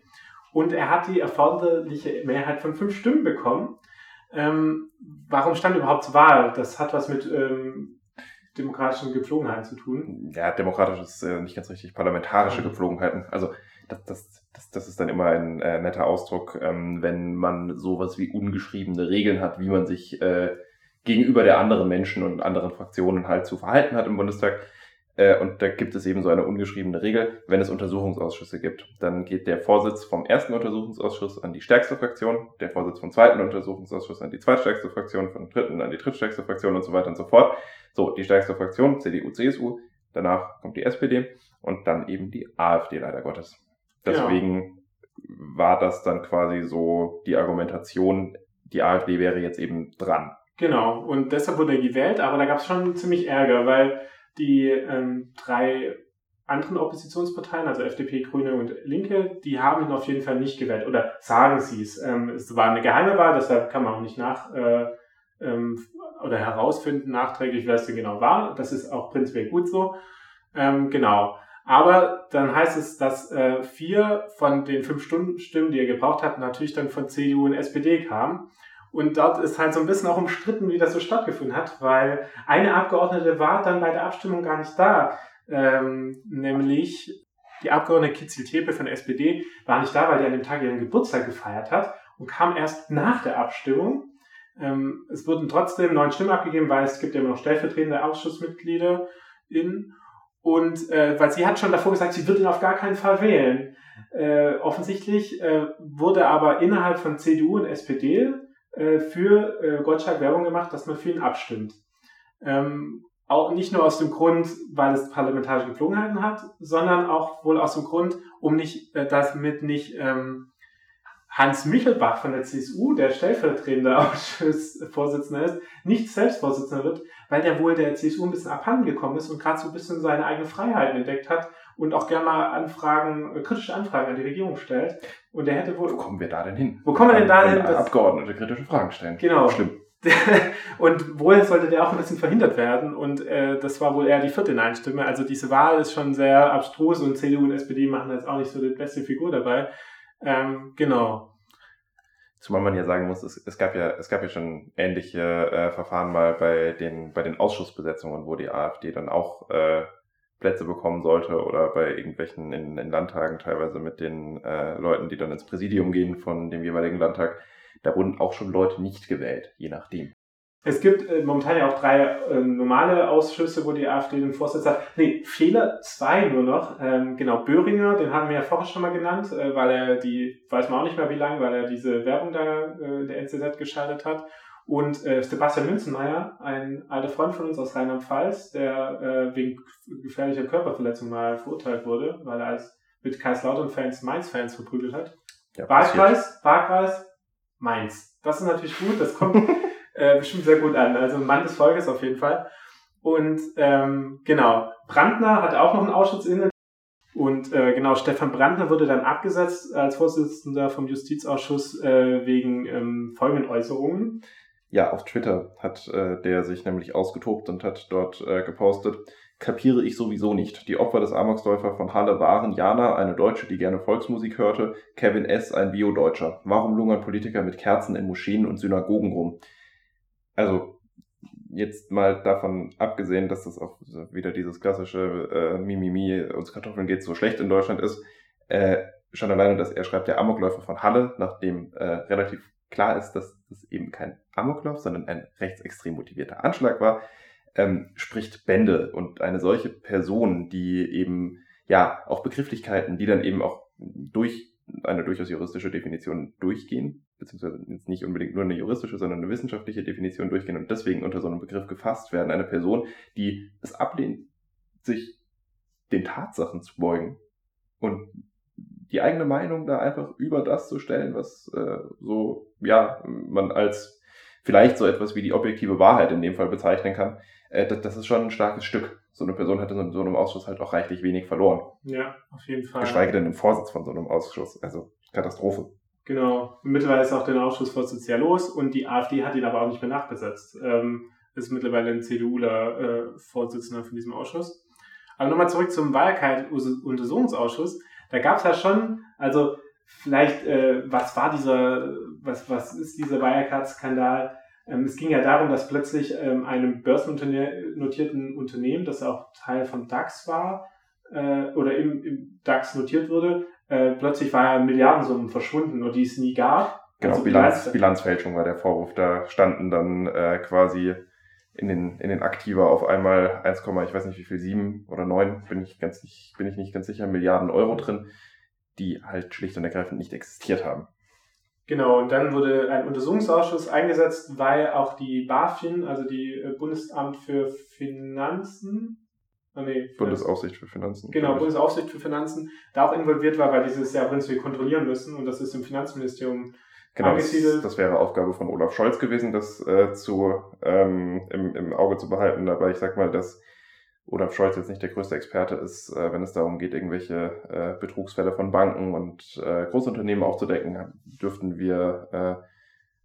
A: Und er hat die erforderliche Mehrheit von fünf Stimmen bekommen. Ähm, warum stand überhaupt zur Wahl? Das hat was mit ähm, demokratischen Gepflogenheiten zu tun.
B: Ja, demokratisch ist äh, nicht ganz richtig. Parlamentarische. Gepflogenheiten. Also das, das, das, das ist dann immer ein äh, netter Ausdruck, ähm, wenn man sowas wie ungeschriebene Regeln hat, wie man sich äh, gegenüber der anderen Menschen und anderen Fraktionen halt zu verhalten hat im Bundestag. Äh, und da gibt es eben so eine ungeschriebene Regel, wenn es Untersuchungsausschüsse gibt. Dann geht der Vorsitz vom ersten Untersuchungsausschuss an die stärkste Fraktion, der Vorsitz vom zweiten Untersuchungsausschuss an die zweitstärkste Fraktion, vom dritten an die drittstärkste Fraktion und so weiter und so fort. So, die stärkste Fraktion, CDU, CSU, danach kommt die SPD und dann eben die AfD leider Gottes. Deswegen war das dann quasi so die Argumentation, die AfD wäre jetzt eben dran.
A: Genau, und deshalb wurde er gewählt, aber da gab es schon ziemlich Ärger, weil die ähm, drei anderen Oppositionsparteien, also FDP, Grüne und Linke, die haben ihn auf jeden Fall nicht gewählt oder sagen sie es. Ähm, es war eine geheime Wahl, deshalb kann man auch nicht nach äh, ähm, oder herausfinden nachträglich, wer es denn genau war. Das ist auch prinzipiell gut so. Ähm, genau. Aber dann heißt es, dass äh, vier von den fünf Stunden Stimmen, die er gebraucht hat, natürlich dann von CDU und SPD kamen. Und dort ist halt so ein bisschen auch umstritten, wie das so stattgefunden hat, weil eine Abgeordnete war dann bei der Abstimmung gar nicht da. Ähm, nämlich die Abgeordnete Kitzil Tepe von der SPD war nicht da, weil die an dem Tag ihren Geburtstag gefeiert hat und kam erst nach der Abstimmung. Ähm, es wurden trotzdem neun Stimmen abgegeben, weil es gibt ja immer noch stellvertretende Ausschussmitglieder in. Und äh, weil sie hat schon davor gesagt, sie wird ihn auf gar keinen Fall wählen. Äh, offensichtlich äh, wurde aber innerhalb von CDU und SPD äh, für äh, Gottschalk Werbung gemacht, dass man für ihn abstimmt. Ähm, auch nicht nur aus dem Grund, weil es parlamentarische Gepflogenheiten hat, sondern auch wohl aus dem Grund, um nicht, äh, damit nicht ähm, Hans Michelbach von der CSU, der stellvertretende [LAUGHS] Ausschussvorsitzender ist, nicht selbst Vorsitzender wird, weil der wohl der CSU ein bisschen abhanden gekommen ist und gerade so ein bisschen seine eigene Freiheiten entdeckt hat und auch gerne mal Anfragen, äh, kritische Anfragen an die Regierung stellt. Und der hätte wohl.
B: Wo kommen wir da denn hin?
A: Wo kommen wir denn da hin? Das-
B: Abgeordnete kritische Fragen stellen.
A: Genau.
B: Schlimm. [LAUGHS]
A: und wohl sollte der auch ein bisschen verhindert werden. Und äh, das war wohl eher die vierte Nein-Stimme. Also diese Wahl ist schon sehr abstrus und CDU und SPD machen jetzt auch nicht so die beste Figur dabei. Ähm, genau.
B: Zumal man ja sagen muss, es, es, gab ja, es gab ja schon ähnliche äh, Verfahren mal bei den, bei den Ausschussbesetzungen, wo die AfD dann auch äh, Plätze bekommen sollte oder bei irgendwelchen in, in Landtagen teilweise mit den äh, Leuten, die dann ins Präsidium gehen von dem jeweiligen Landtag. Da wurden auch schon Leute nicht gewählt, je nachdem.
A: Es gibt äh, momentan ja auch drei äh, normale Ausschüsse, wo die AfD den Vorsitz hat. Nee, Fehler zwei nur noch. Ähm, genau, Böhringer, den haben wir ja vorher schon mal genannt, äh, weil er die, weiß man auch nicht mehr wie lange, weil er diese Werbung da äh, der NZZ geschaltet hat. Und äh, Sebastian Münzenmeier, ein alter Freund von uns aus Rheinland-Pfalz, der äh, wegen gefährlicher Körperverletzung mal verurteilt wurde, weil er als mit Kaiserslautern-Fans Mainz-Fans verprügelt hat. Ja, Wahlkreis, Wahlkreis, Mainz. Das ist natürlich gut, das kommt [LAUGHS] äh, bestimmt sehr gut an. Also ein Mann des Volkes auf jeden Fall. Und ähm, genau, Brandner hat auch noch einen Ausschuss inne. Und äh, genau, Stefan Brandner wurde dann abgesetzt als Vorsitzender vom Justizausschuss äh, wegen ähm, folgenden Äußerungen.
B: Ja, auf Twitter hat äh, der sich nämlich ausgetobt und hat dort äh, gepostet, kapiere ich sowieso nicht. Die Opfer des Amoksläufer von Halle waren Jana, eine Deutsche, die gerne Volksmusik hörte, Kevin S., ein Bio-Deutscher. Warum lungern Politiker mit Kerzen in Moscheen und Synagogen rum? also jetzt mal davon abgesehen, dass das auch wieder dieses klassische äh, Mimimi, uns Kartoffeln geht so schlecht in Deutschland ist, äh, schon alleine, dass er schreibt, der Amokläufer von Halle, nachdem äh, relativ klar ist, dass das eben kein Amoklauf, sondern ein rechtsextrem motivierter Anschlag war, ähm, spricht Bände und eine solche Person, die eben ja auch Begrifflichkeiten, die dann eben auch durch eine durchaus juristische Definition durchgehen, beziehungsweise jetzt nicht unbedingt nur eine juristische, sondern eine wissenschaftliche Definition durchgehen und deswegen unter so einem Begriff gefasst werden. Eine Person, die es ablehnt, sich den Tatsachen zu beugen und die eigene Meinung da einfach über das zu stellen, was äh, so, ja, man als vielleicht so etwas wie die objektive Wahrheit in dem Fall bezeichnen kann, äh, das, das ist schon ein starkes Stück. So eine Person hätte in so einem Ausschuss halt auch reichlich wenig verloren.
A: Ja, auf jeden Fall.
B: Geschweige denn im Vorsitz von so einem Ausschuss. Also Katastrophe.
A: Genau. Mittlerweile ist auch der Ausschussvorsitz ja los und die AfD hat ihn aber auch nicht mehr nachbesetzt. Ähm, ist mittlerweile ein CDUler äh, Vorsitzender von diesem Ausschuss. Aber nochmal zurück zum Wahlkeit-Untersuchungsausschuss. Da gab es ja schon, also vielleicht, äh, was war dieser, was, was ist dieser Wirecard-Skandal? Ähm, es ging ja darum, dass plötzlich ähm, einem börsennotierten Unternehmen, das auch Teil von DAX war, äh, oder im, im DAX notiert wurde, äh, plötzlich war ja Milliardensummen verschwunden und die es nie gab.
B: Genau, also Bilanz, Bilanzfälschung war der Vorwurf. Da standen dann äh, quasi in den, in den Aktiva auf einmal 1, ich weiß nicht wie viel, 7 oder 9, bin ich ganz nicht, bin ich nicht ganz sicher, Milliarden Euro drin, die halt schlicht und ergreifend nicht existiert haben.
A: Genau, und dann wurde ein Untersuchungsausschuss eingesetzt, weil auch die BaFin, also die äh, Bundesamt für Finanzen,
B: ah, nee, Bundesaufsicht für Finanzen.
A: Genau, Bundesaufsicht für Finanzen, da auch involviert war, weil dieses Jahr prinzipiell kontrollieren müssen und das ist im Finanzministerium
B: Genau, das, das, wäre Aufgabe von Olaf Scholz gewesen, das äh, zu, ähm, im, im Auge zu behalten. Aber ich sag mal, dass Olaf Scholz jetzt nicht der größte Experte ist, äh, wenn es darum geht, irgendwelche äh, Betrugsfälle von Banken und äh, Großunternehmen aufzudecken, dürften wir äh,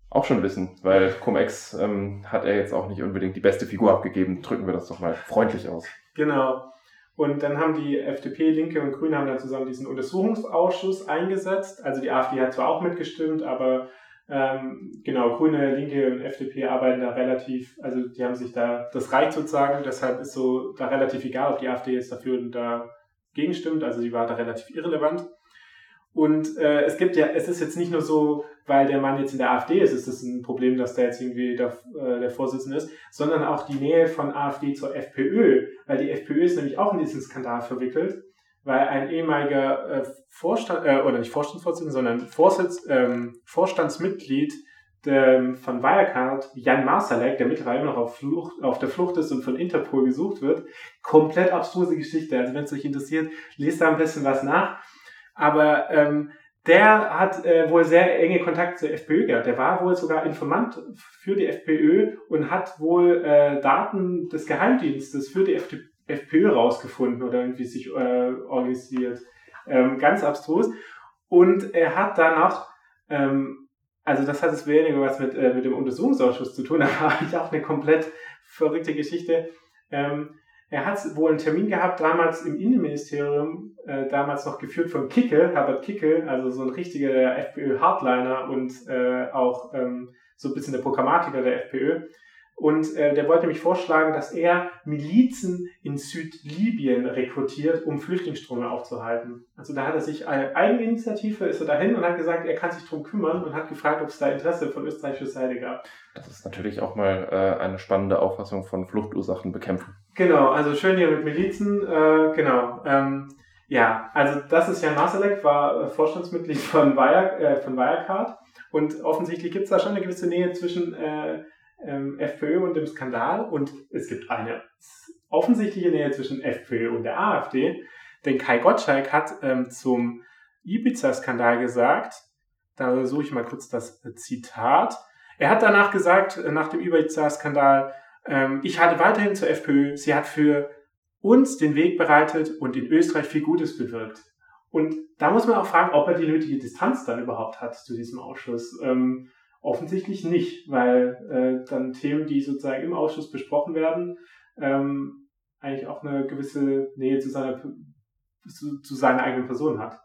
B: auch schon wissen, weil Cum-Ex ähm, hat er jetzt auch nicht unbedingt die beste Figur abgegeben. Drücken wir das doch mal freundlich aus.
A: Genau. Und dann haben die FDP, Linke und Grüne haben dann zusammen diesen Untersuchungsausschuss eingesetzt. Also die AfD hat zwar auch mitgestimmt, aber ähm, genau, Grüne, Linke und FDP arbeiten da relativ, also die haben sich da, das reicht sozusagen, deshalb ist so da relativ egal, ob die AfD jetzt dafür und dagegen stimmt, also die war da relativ irrelevant. Und äh, es gibt ja, es ist jetzt nicht nur so, weil der Mann jetzt in der AfD ist, ist das ein Problem, dass der jetzt irgendwie der, äh, der Vorsitzende ist, sondern auch die Nähe von AfD zur FPÖ, weil die FPÖ ist nämlich auch in diesen Skandal verwickelt weil ein ehemaliger äh, Vorstand, äh, oder nicht Vorstandsvorsitzender, sondern Vorsitz, ähm, Vorstandsmitglied der, von Wirecard, Jan Marsalek, der mittlerweile noch auf, Flucht, auf der Flucht ist und von Interpol gesucht wird, komplett abstruse Geschichte. Also wenn es euch interessiert, lest da ein bisschen was nach. Aber ähm, der hat äh, wohl sehr enge Kontakte zur FPÖ gehabt. Der war wohl sogar Informant für die FPÖ und hat wohl äh, Daten des Geheimdienstes für die FPÖ rausgefunden oder irgendwie sich äh, organisiert. Ähm, ganz abstrus. Und er hat danach ähm, also das hat es weniger was mit, äh, mit dem Untersuchungsausschuss zu tun, [LAUGHS] aber ich auch eine komplett verrückte Geschichte. Ähm, er hat wohl einen Termin gehabt, damals im Innenministerium, äh, damals noch geführt von Kickel, Herbert Kickel, also so ein richtiger FPÖ-Hardliner und äh, auch ähm, so ein bisschen der Programmatiker der FPÖ. Und äh, der wollte mich vorschlagen, dass er Milizen in Südlibyen rekrutiert, um Flüchtlingsströme aufzuhalten. Also da hat er sich eine Eigeninitiative, ist er dahin und hat gesagt, er kann sich drum kümmern und hat gefragt, ob es da Interesse von österreichischer Seite gab.
B: Das ist natürlich auch mal äh, eine spannende Auffassung von Fluchtursachen bekämpfen.
A: Genau, also schön hier mit Milizen, äh, genau. Ähm, ja, also das ist Jan Masalek, war äh, Vorstandsmitglied von, Wire, äh, von Wirecard und offensichtlich gibt es da schon eine gewisse Nähe zwischen äh, ähm, FPÖ und dem Skandal und es gibt eine offensichtliche Nähe zwischen FPÖ und der AfD, denn Kai Gottschalk hat ähm, zum Ibiza-Skandal gesagt, da suche ich mal kurz das Zitat, er hat danach gesagt, äh, nach dem Ibiza-Skandal, ähm, ich halte weiterhin zur FPÖ, sie hat für uns den Weg bereitet und in Österreich viel Gutes bewirkt. Und da muss man auch fragen, ob er die nötige Distanz dann überhaupt hat zu diesem Ausschuss. Ähm, Offensichtlich nicht, weil äh, dann Themen, die sozusagen im Ausschuss besprochen werden, ähm, eigentlich auch eine gewisse Nähe zu seiner, zu, zu seiner eigenen Person hat.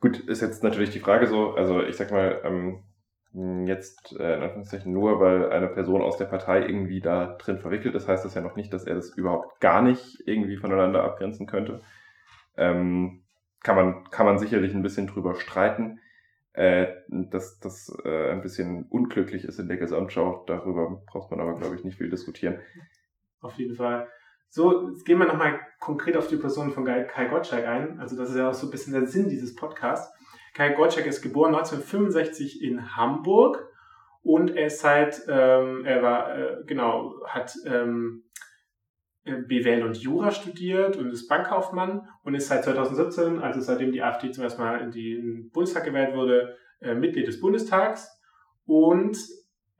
B: Gut, ist jetzt natürlich die Frage so, also ich sag mal, ähm, jetzt äh, in Anführungszeichen nur, weil eine Person aus der Partei irgendwie da drin verwickelt ist, heißt das ja noch nicht, dass er das überhaupt gar nicht irgendwie voneinander abgrenzen könnte. Ähm, kann, man, kann man sicherlich ein bisschen drüber streiten äh, dass das äh, ein bisschen unglücklich ist in der Gesamtschau. Darüber braucht man aber, glaube ich, nicht viel diskutieren.
A: Auf jeden Fall. So, jetzt gehen wir nochmal konkret auf die Person von Kai Gottschalk ein. Also das ist ja auch so ein bisschen der Sinn dieses Podcasts. Kai Gottschalk ist geboren 1965 in Hamburg und er ist seit, ähm, er war, äh, genau, hat ähm, äh, BWL und Jura studiert und ist Bankkaufmann und ist seit 2017, also seitdem die AfD zum ersten Mal in den Bundestag gewählt wurde, äh, Mitglied des Bundestags. Und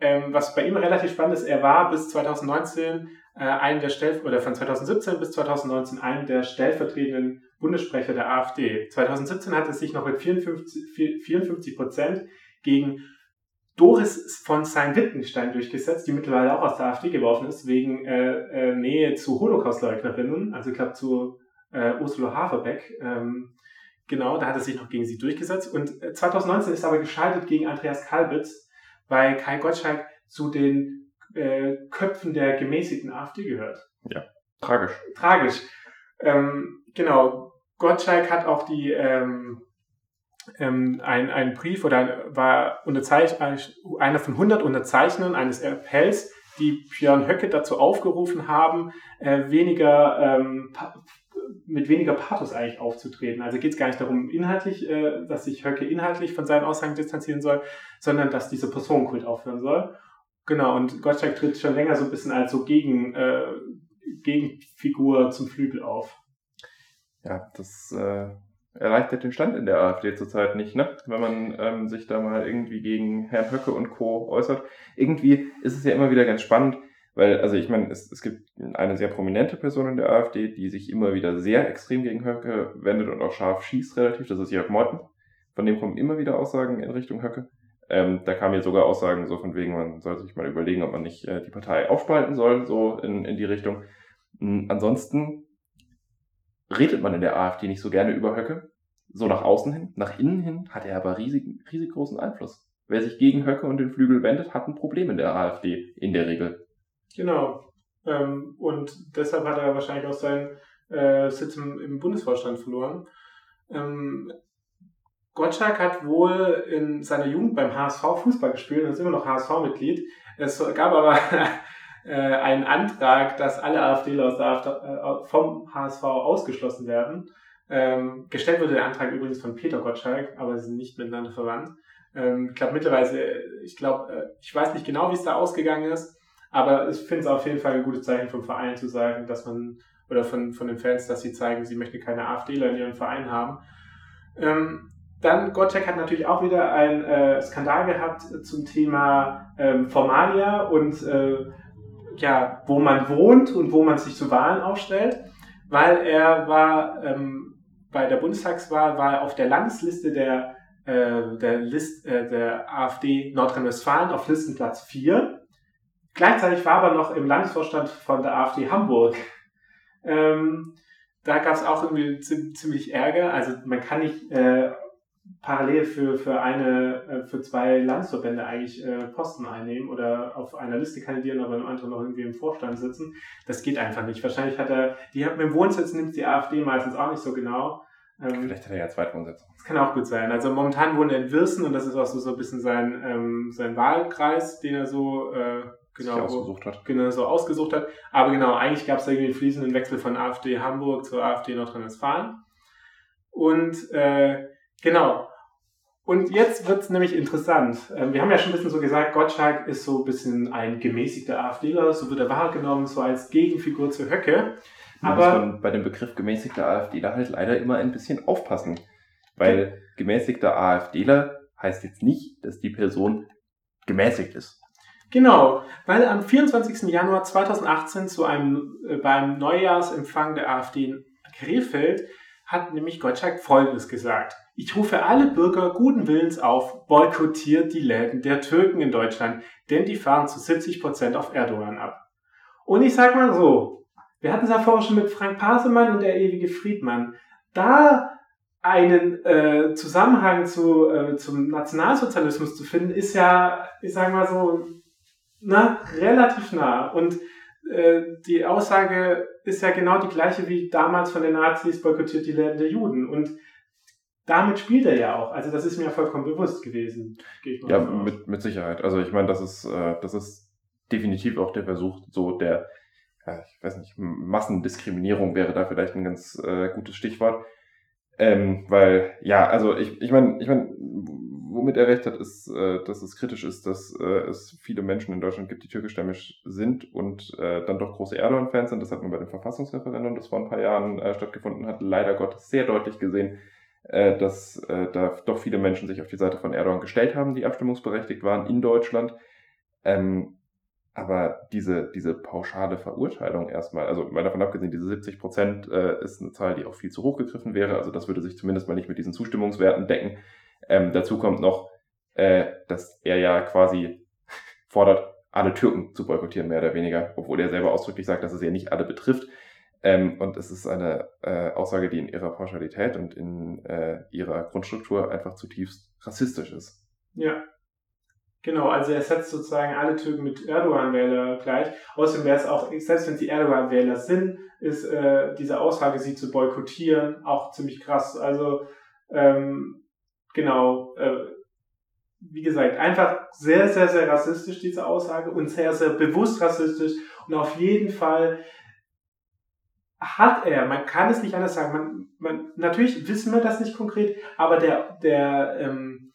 A: ähm, was bei ihm relativ spannend ist, er war bis 2019 äh, einen der Stell oder von 2017 bis 2019 einen der stellvertretenden Bundessprecher der AfD. 2017 hat er sich noch mit 54 Prozent gegen Doris von Sein-Wittgenstein durchgesetzt, die mittlerweile auch aus der AfD geworfen ist, wegen äh, äh, Nähe zu Holocaustleugnerinnen, also ich glaube zu äh, Ursula Haverbeck. Ähm, genau, da hat er sich noch gegen sie durchgesetzt. Und 2019 äh, ist er aber gescheitert gegen Andreas Kalbitz, weil Kai Gottschalk zu den äh, Köpfen der gemäßigten AfD gehört.
B: Ja, tragisch.
A: Tragisch. Ähm, genau, Gottschalk hat auch die ähm, ähm, ein, ein Brief oder ein, war einer von 100 Unterzeichnern eines Appells, die Björn Höcke dazu aufgerufen haben, äh, weniger ähm, mit weniger Pathos eigentlich aufzutreten. Also geht es gar nicht darum, inhaltlich, äh, dass sich Höcke inhaltlich von seinen Aussagen distanzieren soll, sondern dass dieser Personenkult aufhören soll. Genau, und Gottschalk tritt schon länger so ein bisschen als so Gegen, äh, Gegenfigur zum Flügel auf.
B: Ja, das äh, erleichtert den Stand in der AfD zurzeit nicht, ne? Wenn man ähm, sich da mal irgendwie gegen Herrn Höcke und Co. äußert. Irgendwie ist es ja immer wieder ganz spannend, weil, also ich meine, es, es gibt eine sehr prominente Person in der AfD, die sich immer wieder sehr extrem gegen Höcke wendet und auch scharf schießt relativ. Das ist Jörg Meuthen. Von dem kommen immer wieder Aussagen in Richtung Höcke. Ähm, da kamen jetzt sogar Aussagen so von wegen, man soll sich mal überlegen, ob man nicht äh, die Partei aufspalten soll, so in, in die Richtung. Mhm, ansonsten redet man in der AfD nicht so gerne über Höcke. So nach außen hin. Nach innen hin hat er aber riesig, riesig großen Einfluss. Wer sich gegen Höcke und den Flügel wendet, hat ein Problem in der AfD, in der Regel.
A: Genau. Ähm, und deshalb hat er wahrscheinlich auch seinen äh, Sitz im, im, Bundesvorstand verloren. Ähm, Gottschalk hat wohl in seiner Jugend beim HSV Fußball gespielt und ist immer noch HSV-Mitglied. Es gab aber [LAUGHS] äh, einen Antrag, dass alle AfDler aus der AfD, äh, vom HSV ausgeschlossen werden. Ähm, gestellt wurde der Antrag übrigens von Peter Gottschalk, aber sie sind nicht miteinander verwandt. Ähm, ich glaube mittlerweile, ich glaube, äh, ich weiß nicht genau, wie es da ausgegangen ist, aber ich finde es auf jeden Fall ein gutes Zeichen vom Verein zu sagen, dass man, oder von, von den Fans, dass sie zeigen, sie möchten keine AfDler in ihrem Verein haben. Ähm, dann Gottschalk hat natürlich auch wieder einen äh, Skandal gehabt zum Thema ähm, Formalia und äh, ja, wo man wohnt und wo man sich zu Wahlen aufstellt, weil er war ähm, bei der Bundestagswahl war auf der Landesliste der äh, der, List, äh, der AfD Nordrhein-Westfalen auf Listenplatz 4. Gleichzeitig war aber noch im Landesvorstand von der AfD Hamburg. Ähm, da gab es auch irgendwie ziemlich Ärger. Also man kann nicht äh, parallel für, für eine, äh, für zwei Landesverbände eigentlich äh, Posten einnehmen oder auf einer Liste kandidieren, aber im anderen noch irgendwie im Vorstand sitzen. Das geht einfach nicht. Wahrscheinlich hat er, die hat mit dem Wohnsitz nimmt die AfD meistens auch nicht so genau.
B: Ähm, Vielleicht hat er ja Zweitwohnsitz.
A: Das kann auch gut sein. Also momentan wohnt er in Wirsen und das ist auch so, so ein bisschen sein, ähm, sein Wahlkreis, den er so äh, genau,
B: ausgesucht hat.
A: Genau, so ausgesucht hat. Aber genau, eigentlich gab es da irgendwie einen fließenden Wechsel von AfD Hamburg zur AfD Nordrhein-Westfalen. Und äh, genau, und jetzt wird's nämlich interessant. Ähm, wir haben ja schon ein bisschen so gesagt, Gottschalk ist so ein bisschen ein gemäßigter AfDler, so wird er wahrgenommen, so als Gegenfigur zu Höcke.
B: Aber muss man bei dem Begriff gemäßigter AfDler halt leider immer ein bisschen aufpassen. Weil gemäßigter AfDler heißt jetzt nicht, dass die Person gemäßigt ist.
A: Genau, weil am 24. Januar 2018 zu einem, äh, beim Neujahrsempfang der AfD in Krefeld hat nämlich Gottschalk Folgendes gesagt. Ich rufe alle Bürger guten Willens auf, boykottiert die Läden der Türken in Deutschland, denn die fahren zu 70 Prozent auf Erdogan ab. Und ich sag mal so, wir hatten es ja vorher schon mit Frank Pasemann und der ewige Friedmann. Da einen äh, Zusammenhang zu, äh, zum Nationalsozialismus zu finden, ist ja, ich sag mal so, na, relativ nah. Und äh, die Aussage ist ja genau die gleiche wie damals von den Nazis boykottiert die Läden der Juden. Und damit spielt er ja auch. Also das ist mir vollkommen bewusst gewesen.
B: ja, mit, mit Sicherheit. Also ich meine, das ist, äh, das ist definitiv auch der Versuch, so der, ja, ich weiß nicht, Massendiskriminierung wäre da vielleicht ein ganz äh, gutes Stichwort. Ähm, weil, ja, also ich, ich meine, ich mein, womit er recht hat, ist, äh, dass es kritisch ist, dass äh, es viele Menschen in Deutschland gibt, die türkischstämmig sind und äh, dann doch große Erdogan-Fans sind. Das hat man bei dem Verfassungsreferendum, das vor ein paar Jahren äh, stattgefunden hat, leider Gottes sehr deutlich gesehen äh, dass äh, da doch viele Menschen sich auf die Seite von Erdogan gestellt haben, die abstimmungsberechtigt waren in Deutschland. Ähm, aber diese, diese pauschale Verurteilung erstmal, also mal davon abgesehen, diese 70 Prozent äh, ist eine Zahl, die auch viel zu hoch gegriffen wäre. Also das würde sich zumindest mal nicht mit diesen Zustimmungswerten decken. Ähm, dazu kommt noch, äh, dass er ja quasi [LAUGHS] fordert, alle Türken zu boykottieren, mehr oder weniger, obwohl er selber ausdrücklich sagt, dass es ja nicht alle betrifft. Ähm, und es ist eine äh, Aussage, die in ihrer Pauschalität und in äh, ihrer Grundstruktur einfach zutiefst rassistisch ist.
A: Ja. Genau, also er setzt sozusagen alle Türken mit Erdogan-Wähler gleich. Außerdem wäre es auch, selbst wenn sie Erdogan-Wähler sind, ist äh, diese Aussage, sie zu boykottieren, auch ziemlich krass. Also ähm, genau, äh, wie gesagt, einfach sehr, sehr, sehr rassistisch, diese Aussage, und sehr, sehr bewusst rassistisch. Und auf jeden Fall hat er, man kann es nicht anders sagen, man, man, natürlich wissen wir das nicht konkret, aber der, der, ähm,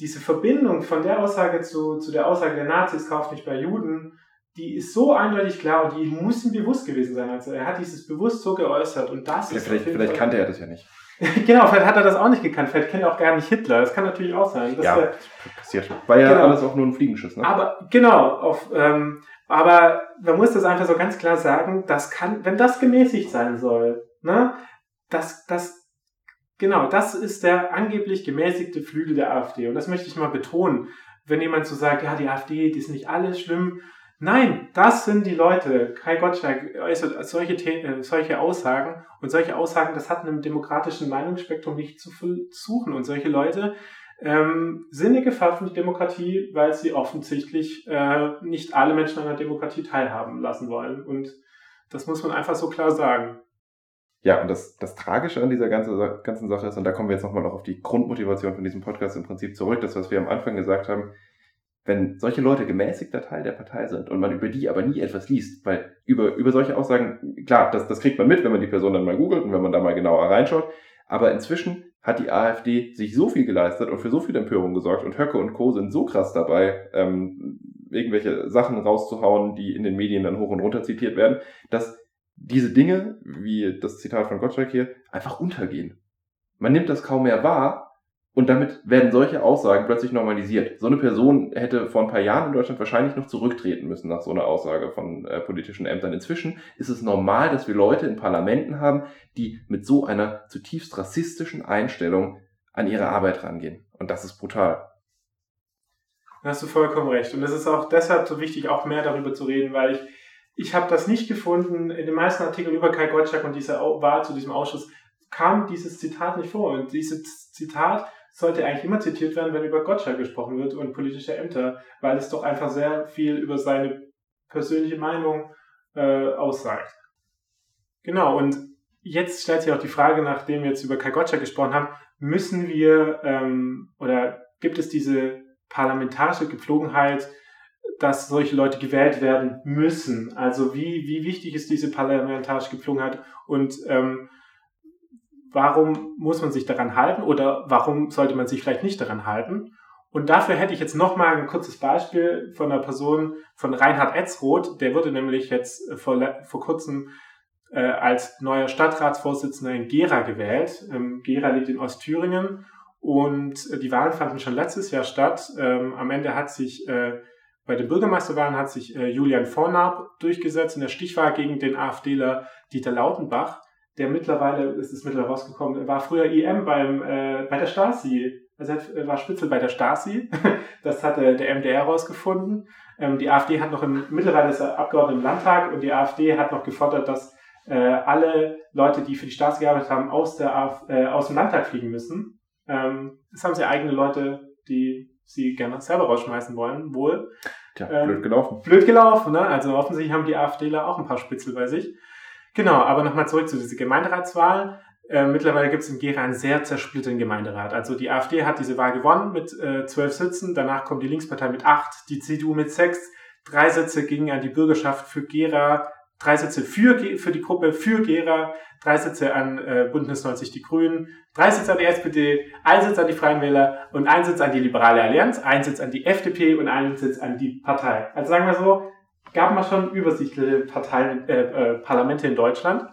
A: diese Verbindung von der Aussage zu, zu der Aussage der Nazis kauft nicht bei Juden, die ist so eindeutig klar und die muss ihm bewusst gewesen sein. Also er hat dieses bewusst so geäußert und das
B: ja, ist. Vielleicht, vielleicht kannte er das ja nicht. [LAUGHS]
A: genau, vielleicht hat er das auch nicht gekannt. Vielleicht kennt er auch gar nicht Hitler. Das kann natürlich auch sein.
B: ja, der, passiert. War ja genau. alles auch nur ein Fliegenschiss. Ne?
A: Aber genau, auf, ähm, aber man muss das einfach so ganz klar sagen, das kann, wenn das gemäßigt sein soll, ne, das, das, genau, das ist der angeblich gemäßigte Flügel der AfD. Und das möchte ich mal betonen. Wenn jemand so sagt, ja, die AfD, die ist nicht alles schlimm. Nein, das sind die Leute. Kai Gottschalk äußert also solche, äh, solche Aussagen. Und solche Aussagen, das hat einem demokratischen Meinungsspektrum nicht zu suchen. Und solche Leute, ähm, sind eine Gefahr für die Demokratie, weil sie offensichtlich äh, nicht alle Menschen an der Demokratie teilhaben lassen wollen. Und das muss man einfach so klar sagen.
B: Ja, und das, das Tragische an dieser ganzen, ganzen Sache ist, und da kommen wir jetzt nochmal noch auf die Grundmotivation von diesem Podcast im Prinzip zurück, das, was wir am Anfang gesagt haben, wenn solche Leute gemäßigter Teil der Partei sind und man über die aber nie etwas liest, weil über, über solche Aussagen, klar, das, das kriegt man mit, wenn man die Person dann mal googelt und wenn man da mal genauer reinschaut, aber inzwischen hat die AfD sich so viel geleistet und für so viel Empörung gesorgt und Höcke und Co. sind so krass dabei, ähm, irgendwelche Sachen rauszuhauen, die in den Medien dann hoch und runter zitiert werden, dass diese Dinge, wie das Zitat von Gottschalk hier, einfach untergehen. Man nimmt das kaum mehr wahr, und damit werden solche Aussagen plötzlich normalisiert. So eine Person hätte vor ein paar Jahren in Deutschland wahrscheinlich noch zurücktreten müssen nach so einer Aussage von äh, politischen Ämtern. Inzwischen ist es normal, dass wir Leute in Parlamenten haben, die mit so einer zutiefst rassistischen Einstellung an ihre Arbeit rangehen. Und das ist brutal.
A: Da hast du vollkommen recht. Und es ist auch deshalb so wichtig, auch mehr darüber zu reden, weil ich, ich habe das nicht gefunden. In den meisten Artikeln über Kai Gottschalk und diese Wahl zu diesem Ausschuss kam dieses Zitat nicht vor. Und dieses Zitat sollte eigentlich immer zitiert werden, wenn über Gottschalk gesprochen wird und politische Ämter, weil es doch einfach sehr viel über seine persönliche Meinung äh, aussagt. Genau, und jetzt stellt sich auch die Frage, nachdem wir jetzt über Kai Gottschalk gesprochen haben, müssen wir ähm, oder gibt es diese parlamentarische Gepflogenheit, dass solche Leute gewählt werden müssen? Also wie, wie wichtig ist diese parlamentarische Gepflogenheit und ähm, warum muss man sich daran halten oder warum sollte man sich vielleicht nicht daran halten? Und dafür hätte ich jetzt nochmal ein kurzes Beispiel von einer Person von Reinhard Etzroth. Der wurde nämlich jetzt vor, vor kurzem äh, als neuer Stadtratsvorsitzender in Gera gewählt. Ähm, Gera liegt in Ostthüringen und äh, die Wahlen fanden schon letztes Jahr statt. Ähm, am Ende hat sich äh, bei den Bürgermeisterwahlen hat sich äh, Julian Vornab durchgesetzt in der Stichwahl gegen den AfDler Dieter Lautenbach der mittlerweile, ist es mittlerweile rausgekommen, war früher IM beim, äh, bei der Stasi. Also er war Spitzel bei der Stasi. [LAUGHS] Das hat äh, der MDR rausgefunden. Ähm, die AfD hat noch im, mittlerweile ist er Abgeordneter im Landtag und die AfD hat noch gefordert, dass äh, alle Leute, die für die Stasi gearbeitet haben, aus, der Af äh, aus dem Landtag fliegen müssen. Ähm, das haben sie eigene Leute, die sie gerne selber rausschmeißen wollen, wohl.
B: Tja, ähm, blöd gelaufen.
A: Blöd gelaufen, ne? Also offensichtlich haben die AfDler auch ein paar Spitzel bei sich. Genau, aber nochmal zurück zu dieser Gemeinderatswahl. Äh, mittlerweile gibt es in Gera einen sehr zersplitterten Gemeinderat. Also die AfD hat diese Wahl gewonnen mit äh, zwölf Sitzen, danach kommt die Linkspartei mit acht, die CDU mit sechs, drei Sitze gingen an die Bürgerschaft für Gera, drei Sitze für, für die Gruppe für Gera, drei Sitze an äh, Bündnis 90 Die Grünen, drei Sitze an die SPD, ein Sitz an die Freien Wähler und ein Sitz an die Liberale Allianz, ein Sitz an die FDP und ein Sitz an die Partei. Also sagen wir so, gab mal schon übersichtliche Parteien, äh, äh, Parlamente in Deutschland.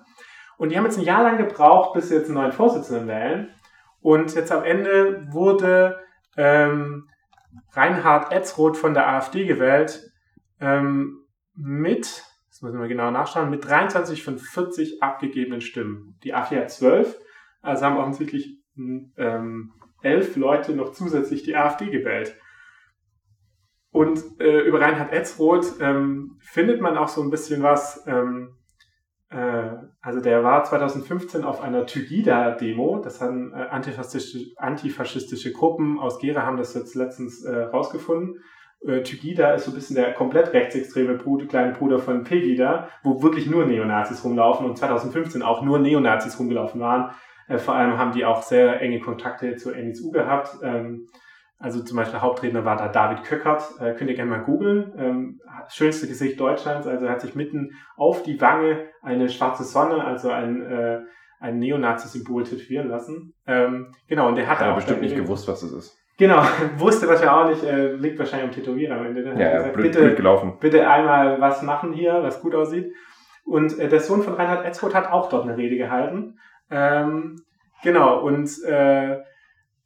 A: Und die haben jetzt ein Jahr lang gebraucht, bis sie jetzt einen neuen Vorsitzenden wählen. Und jetzt am Ende wurde ähm, Reinhard Etzroth von der AfD gewählt ähm, mit, das müssen wir genau nachschauen, mit 23 von 40 abgegebenen Stimmen. Die AfD hat 12, also haben offensichtlich ähm, elf Leute noch zusätzlich die AfD gewählt. Und äh, über Reinhard Etzroth ähm, findet man auch so ein bisschen was. Ähm, äh, also der war 2015 auf einer Tygida-Demo. Das haben äh, antifaschistische, antifaschistische Gruppen aus Gera haben das jetzt letztens äh, rausgefunden. Äh, Tygida ist so ein bisschen der komplett rechtsextreme Bruder, kleine Bruder von Pegida, wo wirklich nur Neonazis rumlaufen und 2015 auch nur Neonazis rumgelaufen waren. Äh, vor allem haben die auch sehr enge Kontakte zur NSU gehabt. Ähm, also zum Beispiel Hauptredner war da David Köckert, äh, könnt ihr gerne mal googeln. Ähm, schönste Gesicht Deutschlands, also er hat sich mitten auf die Wange eine schwarze Sonne, also ein, äh, ein Neonazi-Symbol tätowieren lassen. Ähm, genau, und der hat,
B: hat auch bestimmt nicht gewusst, was es ist.
A: Genau, [LAUGHS] wusste was ja auch nicht, äh, liegt wahrscheinlich am Tätowierer am Ende.
B: Der ja, gesagt, blöd, bitte, blöd gelaufen.
A: bitte einmal was machen hier, was gut aussieht. Und äh, der Sohn von Reinhard Etzroth hat auch dort eine Rede gehalten. Ähm, genau, und äh,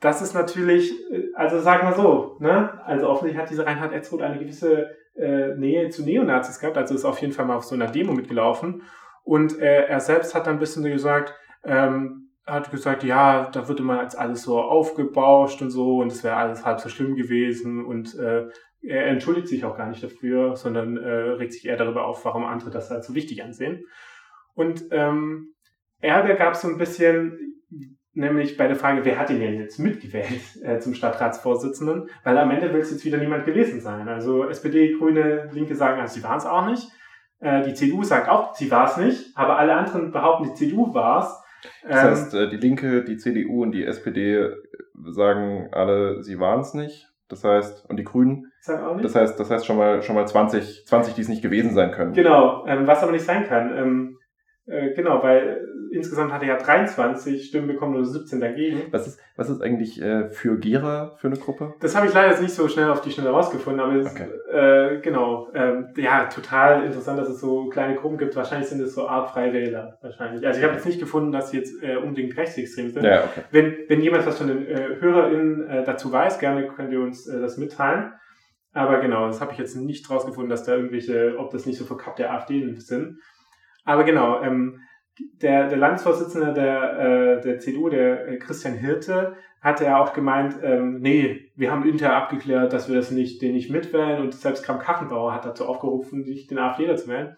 A: das ist natürlich, äh, also sagen wir so, ne? Also offensichtlich hat dieser Reinhard Etzroth eine gewisse äh, Nähe zu Neonazis gehabt, also ist auf jeden Fall mal auf so einer Demo mitgelaufen. Und äh, er selbst hat dann ein bisschen gesagt, ähm, hat gesagt, ja, da wird immer als alles so aufgebauscht und so und es wäre alles halb so schlimm gewesen und äh, er entschuldigt sich auch gar nicht dafür, sondern äh, regt sich eher darüber auf, warum andere das halt so wichtig ansehen. Und ähm, Ärger gab es so ein bisschen, nämlich bei der Frage, wer hat ihn denn jetzt mitgewählt äh, zum Stadtratsvorsitzenden? Weil am Ende will es jetzt wieder niemand gewesen sein. Also SPD, Grüne, Linke sagen, also sie waren es auch nicht. Äh, die CDU sagt auch, sie war es nicht, aber alle anderen behaupten, die CDU war es.
B: Das heißt, ähm, äh, die Linke, die CDU und die SPD sagen alle, sie waren es nicht. Das heißt, und die Grünen. Sagen auch nicht. Das heißt, das heißt schon mal, schon mal 20, 20, die es nicht gewesen sein können.
A: Genau, ähm, was aber nicht sein kann. Ähm, äh, genau, weil insgesamt hat er ja 23 Stimmen bekommen oder 17 dagegen.
B: Was ist, was ist eigentlich äh, für Gera für eine Gruppe?
A: Das habe ich leider jetzt nicht so schnell auf die Schnelle rausgefunden, aber es, okay. äh, genau, ähm, ja, total interessant, dass es so kleine Gruppen gibt. Wahrscheinlich sind es so Art Wähler, wahrscheinlich. Also ich habe jetzt nicht gefunden, dass sie jetzt äh, unbedingt rechtsextrem sind.
B: Ja, okay.
A: Wenn, wenn jemand was von den äh, HörerInnen äh, dazu weiß, gerne könnt ihr uns äh, das mitteilen. Aber genau, das habe ich jetzt nicht rausgefunden, dass da irgendwelche, ob das nicht so verkappte AfD sind. Aber genau, ähm, der, der Landesvorsitzende der, äh, der CDU, der äh, Christian Hirte, hatte ja auch gemeint, ähm, nee, wir haben intern abgeklärt, dass wir das nicht, den nicht mitwählen und selbst Kram Kachenbauer hat dazu aufgerufen, sich den AfD zu wählen.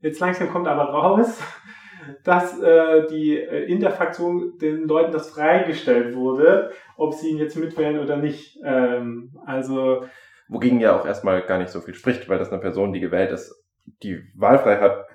A: Jetzt langsam kommt aber raus, [LAUGHS] dass äh, die äh, in der Fraktion den Leuten das freigestellt wurde, ob sie ihn jetzt mitwählen oder nicht. Ähm, also
B: wogegen ja auch erstmal gar nicht so viel spricht, weil das eine Person, die gewählt ist, die Wahlfreiheit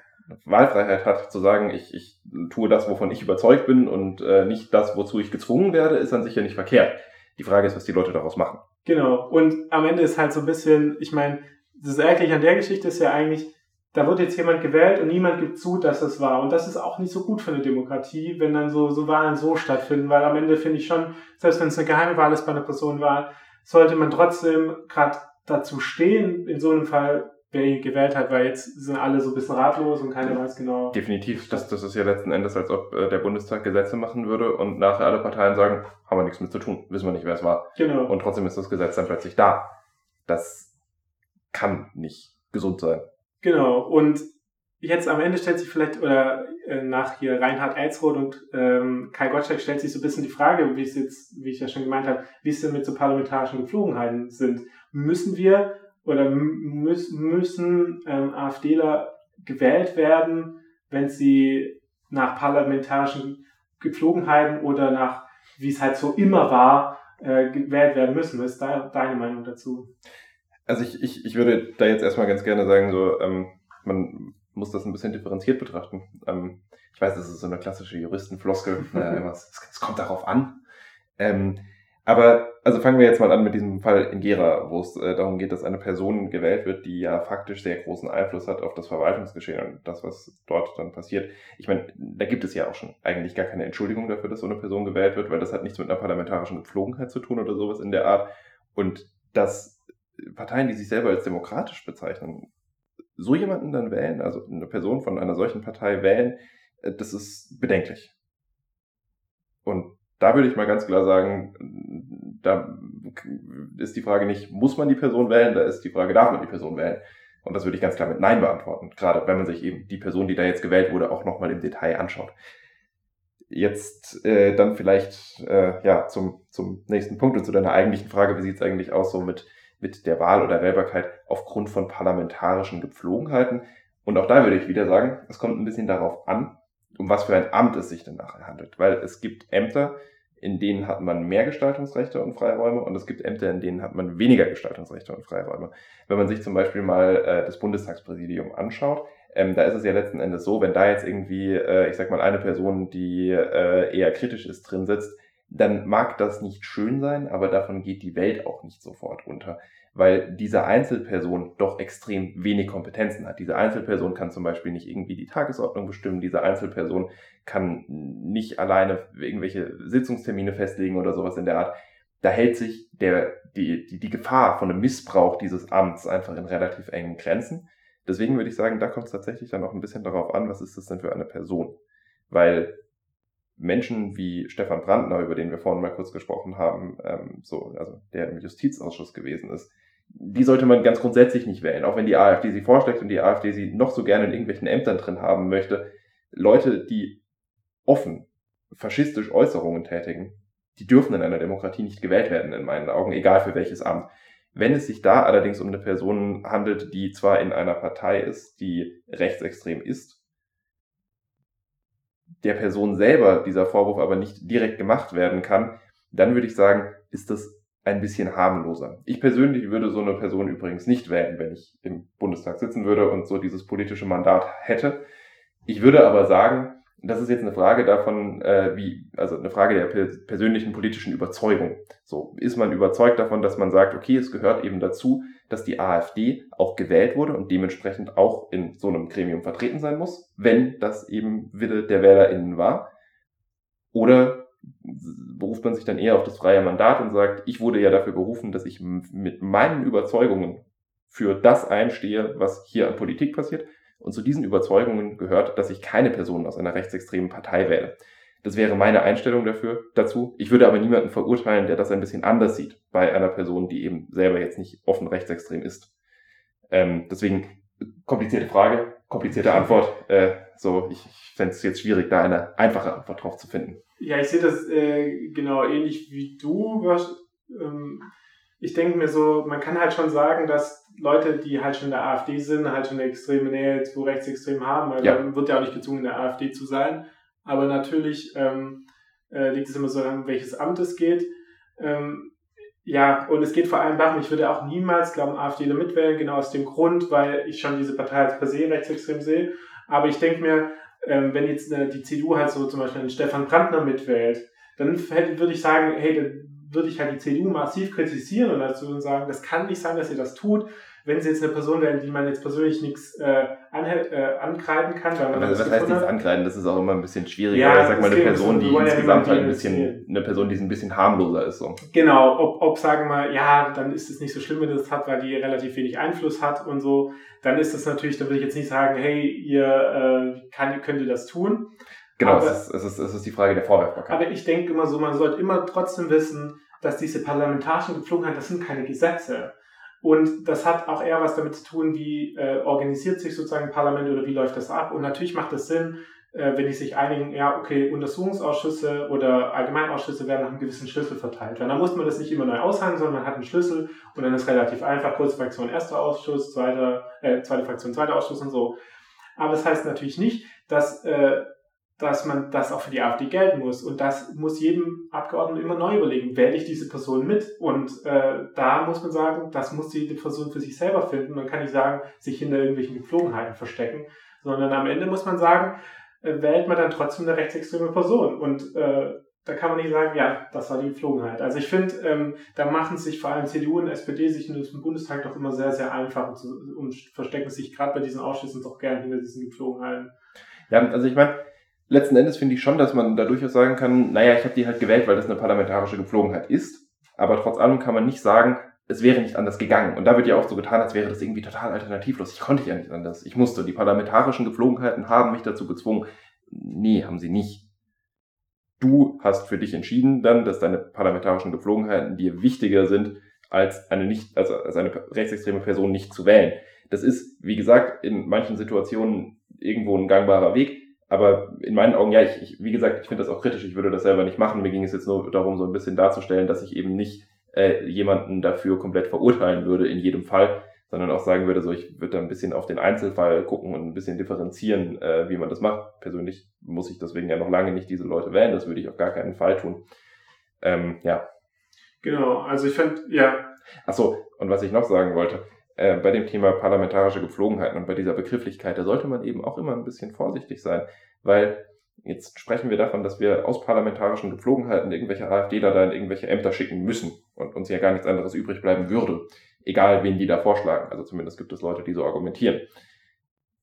B: Wahlfreiheit hat, zu sagen, ich, ich tue das, wovon ich überzeugt bin und äh, nicht das, wozu ich gezwungen werde, ist an sich ja nicht verkehrt. Die Frage ist, was die Leute daraus machen.
A: Genau. Und am Ende ist halt so ein bisschen, ich meine, das Ärgerliche an der Geschichte ist ja eigentlich, da wird jetzt jemand gewählt und niemand gibt zu, dass es war. Und das ist auch nicht so gut für eine Demokratie, wenn dann so, so Wahlen so stattfinden, weil am Ende finde ich schon, selbst wenn es eine geheime Wahl ist bei einer Personenwahl, sollte man trotzdem gerade dazu stehen, in so einem Fall wer ihn gewählt hat, weil jetzt sind alle so ein bisschen ratlos und keiner weiß genau.
B: Definitiv, das, das ist ja letzten Endes, als ob äh, der Bundestag Gesetze machen würde und nachher alle Parteien sagen, haben wir nichts mit zu tun, wissen wir nicht, wer es war. Genau. Und trotzdem ist das Gesetz dann plötzlich da. Das kann nicht gesund sein.
A: Genau, und jetzt am Ende stellt sich vielleicht, oder äh, nach hier Reinhard Elsroth und ähm, Kai Gottschalk stellt sich so ein bisschen die Frage, wie es jetzt, wie ich ja schon gemeint habe, wie es denn mit so parlamentarischen Gepflogenheiten sind. Müssen wir oder müssen ähm, AfDler gewählt werden, wenn sie nach parlamentarischen Gepflogenheiten oder nach, wie es halt so immer war, äh, gewählt werden müssen. Was ist da deine Meinung dazu?
B: Also ich, ich, ich würde da jetzt erstmal ganz gerne sagen, so, ähm, man muss das ein bisschen differenziert betrachten. Ähm, ich weiß, das ist so eine klassische Juristenfloskel, [LAUGHS] äh, es, es kommt darauf an. Ähm, aber also fangen wir jetzt mal an mit diesem Fall in Gera, wo es äh, darum geht, dass eine Person gewählt wird, die ja faktisch sehr großen Einfluss hat auf das Verwaltungsgeschehen und das, was dort dann passiert. Ich meine, da gibt es ja auch schon eigentlich gar keine Entschuldigung dafür, dass so eine Person gewählt wird, weil das hat nichts mit einer parlamentarischen Gepflogenheit zu tun oder sowas in der Art. Und dass Parteien, die sich selber als demokratisch bezeichnen, so jemanden dann wählen, also eine Person von einer solchen Partei wählen, äh, das ist bedenklich. Und da würde ich mal ganz klar sagen, da ist die Frage nicht, muss man die Person wählen, da ist die Frage, darf man die Person wählen? Und das würde ich ganz klar mit Nein beantworten, gerade wenn man sich eben die Person, die da jetzt gewählt wurde, auch nochmal im Detail anschaut. Jetzt äh, dann vielleicht äh, ja zum, zum nächsten Punkt und zu deiner eigentlichen Frage, wie sieht es eigentlich aus so mit, mit der Wahl oder Wählbarkeit aufgrund von parlamentarischen Gepflogenheiten? Und auch da würde ich wieder sagen, es kommt ein bisschen darauf an, um was für ein Amt es sich denn nachher handelt. Weil es gibt Ämter, in denen hat man mehr Gestaltungsrechte und Freiräume und es gibt Ämter, in denen hat man weniger Gestaltungsrechte und Freiräume. Wenn man sich zum Beispiel mal äh, das Bundestagspräsidium anschaut, ähm, da ist es ja letzten Endes so, wenn da jetzt irgendwie, äh, ich sag mal, eine Person, die äh, eher kritisch ist, drin sitzt, dann mag das nicht schön sein, aber davon geht die Welt auch nicht sofort unter weil diese Einzelperson doch extrem wenig Kompetenzen hat. Diese Einzelperson kann zum Beispiel nicht irgendwie die Tagesordnung bestimmen, diese Einzelperson kann nicht alleine irgendwelche Sitzungstermine festlegen oder sowas in der Art. Da hält sich der, die, die, die Gefahr von einem Missbrauch dieses Amts einfach in relativ engen Grenzen. Deswegen würde ich sagen, da kommt es tatsächlich dann auch ein bisschen darauf an, was ist das denn für eine Person. Weil Menschen wie Stefan Brandner, über den wir vorhin mal kurz gesprochen haben, ähm, so, also der im Justizausschuss gewesen ist, die sollte man ganz grundsätzlich nicht wählen, auch wenn die AfD sie vorschlägt und die AfD sie noch so gerne in irgendwelchen Ämtern drin haben möchte. Leute, die offen faschistisch Äußerungen tätigen, die dürfen in einer Demokratie nicht gewählt werden, in meinen Augen, egal für welches Amt. Wenn es sich da allerdings um eine Person handelt, die zwar in einer Partei ist, die rechtsextrem ist, der Person selber dieser Vorwurf aber nicht direkt gemacht werden kann, dann würde ich sagen, ist das ein bisschen harmloser. Ich persönlich würde so eine Person übrigens nicht wählen, wenn ich im Bundestag sitzen würde und so dieses politische Mandat hätte. Ich würde aber sagen, das ist jetzt eine Frage davon, äh, wie, also eine Frage der persönlichen politischen Überzeugung. So, ist man überzeugt davon, dass man sagt, okay, es gehört eben dazu, dass die AfD auch gewählt wurde und dementsprechend auch in so einem Gremium vertreten sein muss, wenn das eben Wille der WählerInnen war? Oder beruft man sich dann eher auf das freie Mandat und sagt, ich wurde ja dafür berufen, dass ich mit meinen Überzeugungen für das einstehe, was hier an Politik passiert und zu diesen Überzeugungen gehört, dass ich keine Person aus einer rechtsextremen Partei wähle. Das wäre meine Einstellung dafür, dazu. Ich würde aber niemanden verurteilen, der das ein bisschen anders sieht bei einer Person, die eben selber jetzt nicht offen rechtsextrem ist. Ähm, deswegen komplizierte Frage, komplizierte Antwort. Äh, so, ich, ich fände es jetzt schwierig, da eine einfache Antwort drauf zu finden.
A: Ja, ich sehe das äh, genau ähnlich wie du. Was, ähm, ich denke mir so, man kann halt schon sagen, dass Leute, die halt schon in der AfD sind, halt schon eine extreme Nähe zu Rechtsextremen haben, weil ja. man wird ja auch nicht gezwungen, in der AfD zu sein. Aber natürlich ähm, äh, liegt es immer so an, welches Amt es geht. Ähm, ja, und es geht vor allem darum, ich würde auch niemals, glauben, AfDler mitwählen, genau aus dem Grund, weil ich schon diese Partei als per se rechtsextrem sehe. Aber ich denke mir, ähm, wenn jetzt äh, die CDU halt so zum Beispiel einen Stefan Brandner mitwählt, dann würde ich sagen, hey, dann würde ich halt die CDU massiv kritisieren und dazu sagen, das kann nicht sein, dass ihr das tut, wenn sie jetzt eine Person wären, die man jetzt persönlich nichts äh, anhält, äh, ankreiden kann. Weil man
B: was, was heißt nichts ankreiden? Das ist auch immer ein bisschen schwieriger. Ja, ich sag mal, eine Person, die insgesamt halt ein bisschen, eine Person, die ein bisschen harmloser ist. So.
A: Genau, ob, ob sagen wir, ja, dann ist es nicht so schlimm, wenn das hat, weil die relativ wenig Einfluss hat und so, dann ist das natürlich, dann würde ich jetzt nicht sagen, hey, ihr äh, kann, könnt ihr das tun.
B: Genau, aber, es, ist, es, ist, es ist die Frage der Vorwerfbarkeit.
A: Aber ich denke immer so, man sollte immer trotzdem wissen, dass diese parlamentarischen Gepflogenheiten, das sind keine Gesetze. Und das hat auch eher was damit zu tun, wie äh, organisiert sich sozusagen ein Parlament oder wie läuft das ab. Und natürlich macht es Sinn, äh, wenn die sich einigen, ja, okay, Untersuchungsausschüsse oder Allgemeinausschüsse werden nach einem gewissen Schlüssel verteilt. Weil dann muss man das nicht immer neu aushandeln, sondern man hat einen Schlüssel und dann ist relativ einfach, kurze Fraktion erster Ausschuss, zweiter, äh, zweite Fraktion zweiter Ausschuss und so. Aber das heißt natürlich nicht, dass äh, dass man das auch für die AfD gelten muss. Und das muss jedem Abgeordneten immer neu überlegen, wähle ich diese Person mit? Und äh, da muss man sagen, das muss jede Person für sich selber finden. Man kann nicht sagen, sich hinter irgendwelchen Gepflogenheiten verstecken, sondern am Ende muss man sagen, äh, wählt man dann trotzdem eine rechtsextreme Person. Und äh, da kann man nicht sagen, ja, das war die Gepflogenheit. Also ich finde, ähm, da machen sich vor allem CDU und SPD sich diesem Bundestag doch immer sehr, sehr einfach und, und verstecken sich gerade bei diesen Ausschüssen doch gerne hinter diesen Gepflogenheiten.
B: Ja, also ich meine, letzten Endes finde ich schon, dass man da durchaus sagen kann, naja, ich habe die halt gewählt, weil das eine parlamentarische Gepflogenheit ist. Aber trotz allem kann man nicht sagen, es wäre nicht anders gegangen. Und da wird ja auch so getan, als wäre das irgendwie total alternativlos. Ich konnte ja nicht anders. Ich musste. Die parlamentarischen Gepflogenheiten haben mich dazu gezwungen. Nee, haben sie nicht. Du hast für dich entschieden dann, dass deine parlamentarischen Gepflogenheiten dir wichtiger sind, als eine nicht, also als eine rechtsextreme Person nicht zu wählen. Das ist, wie gesagt, in manchen Situationen irgendwo ein gangbarer Weg. Aber in meinen Augen, ja, ich, ich wie gesagt, ich finde das auch kritisch, ich würde das selber nicht machen. Mir ging es jetzt nur darum, so ein bisschen darzustellen, dass ich eben nicht äh, jemanden dafür komplett verurteilen würde in jedem Fall, sondern auch sagen würde, so ich würde da ein bisschen auf den Einzelfall gucken und ein bisschen differenzieren, äh, wie man das macht. Persönlich muss ich deswegen ja noch lange nicht diese Leute wählen, das würde ich auf gar keinen Fall tun. Ähm, ja.
A: Genau, also ich finde, ja.
B: Ach so, und was ich noch sagen wollte, äh, bei dem Thema parlamentarische Gepflogenheiten und bei dieser Begrifflichkeit, da sollte man eben auch immer ein bisschen vorsichtig sein, weil jetzt sprechen wir davon, dass wir aus parlamentarischen Gepflogenheiten irgendwelche AfDler da in irgendwelche Ämter schicken müssen und uns ja gar nichts anderes übrig bleiben würde, egal wen die da vorschlagen. Also zumindest gibt es Leute, die so argumentieren.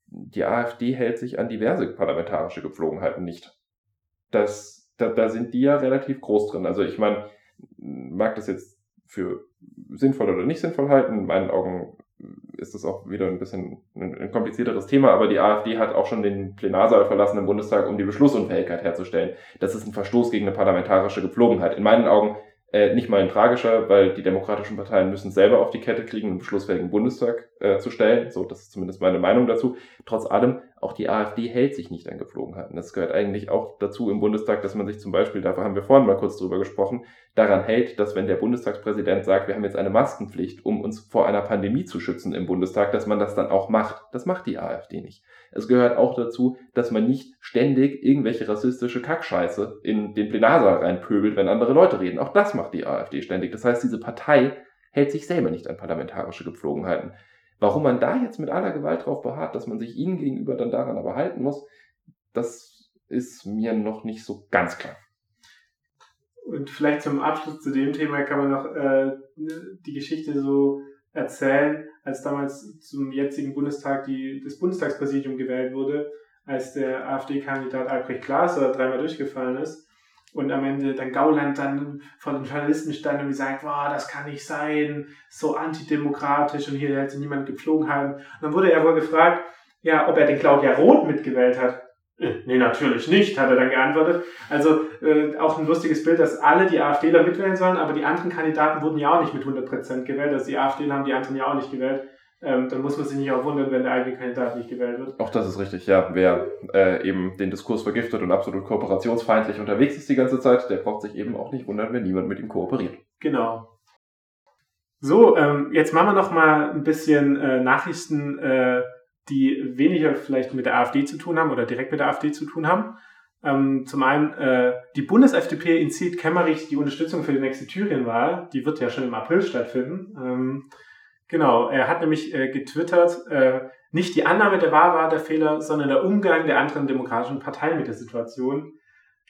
B: Die AfD hält sich an diverse parlamentarische Gepflogenheiten nicht. Das, da, da sind die ja relativ groß drin. Also ich meine, mag das jetzt für sinnvoll oder nicht sinnvoll halten. In meinen Augen ist das auch wieder ein bisschen ein, komplizierteres Thema, aber die AfD hat auch schon den Plenarsaal verlassen im Bundestag, um die Beschlussunfähigkeit herzustellen. Das ist ein Verstoß gegen eine parlamentarische Gepflogenheit. In meinen Augen äh, nicht mal ein tragischer, weil die demokratischen Parteien müssen selber auf die Kette kriegen, einen beschlussfähigen Bundestag äh, zu stellen. So, das ist zumindest meine Meinung dazu. Trotz allem, auch die AfD hält sich nicht an Gepflogenheiten. Das gehört eigentlich auch dazu im Bundestag, dass man sich zum Beispiel, dafür haben wir vorhin mal kurz drüber gesprochen, daran hält, dass wenn der Bundestagspräsident sagt, wir haben jetzt eine Maskenpflicht, um uns vor einer Pandemie zu schützen im Bundestag, dass man das dann auch macht. Das macht die AfD nicht. Es gehört auch dazu, dass man nicht ständig irgendwelche rassistische Kackscheiße in den Plenarsaal reinpöbelt, wenn andere Leute reden. Auch das macht die AfD ständig. Das heißt, diese Partei hält sich selber nicht an parlamentarische Gepflogenheiten. Warum man da jetzt mit aller Gewalt darauf beharrt, dass man sich ihnen gegenüber dann daran aber halten muss, das ist mir noch nicht so ganz klar.
A: Und vielleicht zum Abschluss zu dem Thema kann man noch äh, die Geschichte so erzählen, als damals zum jetzigen Bundestag die, das Bundestagspräsidium gewählt wurde, als der AfD-Kandidat Albrecht Glaser dreimal durchgefallen ist und am Ende dann Gauland dann vor den Journalisten stand und gesagt, wow, das kann nicht sein, so antidemokratisch und hier hätte niemand geflogen haben. Und dann wurde er wohl gefragt, ja, ob er den Claudia Roth mitgewählt hat. Äh, nee, natürlich nicht, hat er dann geantwortet. Also äh, auch ein lustiges Bild, dass alle die AfDler mitwählen sollen, aber die anderen Kandidaten wurden ja auch nicht mit 100% gewählt. Also die AfDler haben die anderen ja auch nicht gewählt. Ähm, dann muss man sich nicht auch wundern, wenn der eigene Kandidat nicht gewählt wird.
B: Auch das ist richtig, ja. Wer äh, eben den Diskurs vergiftet und absolut kooperationsfeindlich unterwegs ist die ganze Zeit, der braucht sich eben auch nicht wundern, wenn niemand mit ihm kooperiert.
A: Genau. So, ähm, jetzt machen wir noch mal ein bisschen äh, Nachrichten, äh, die weniger vielleicht mit der AfD zu tun haben oder direkt mit der AfD zu tun haben. Ähm, zum einen, äh, die Bundes-FDP entzieht Kemmerich die Unterstützung für die nächste Thüringen-Wahl. Die wird ja schon im April stattfinden. Ähm, genau, er hat nämlich äh, getwittert, äh, nicht die Annahme der Wahl war der Fehler, sondern der Umgang der anderen demokratischen Parteien mit der Situation.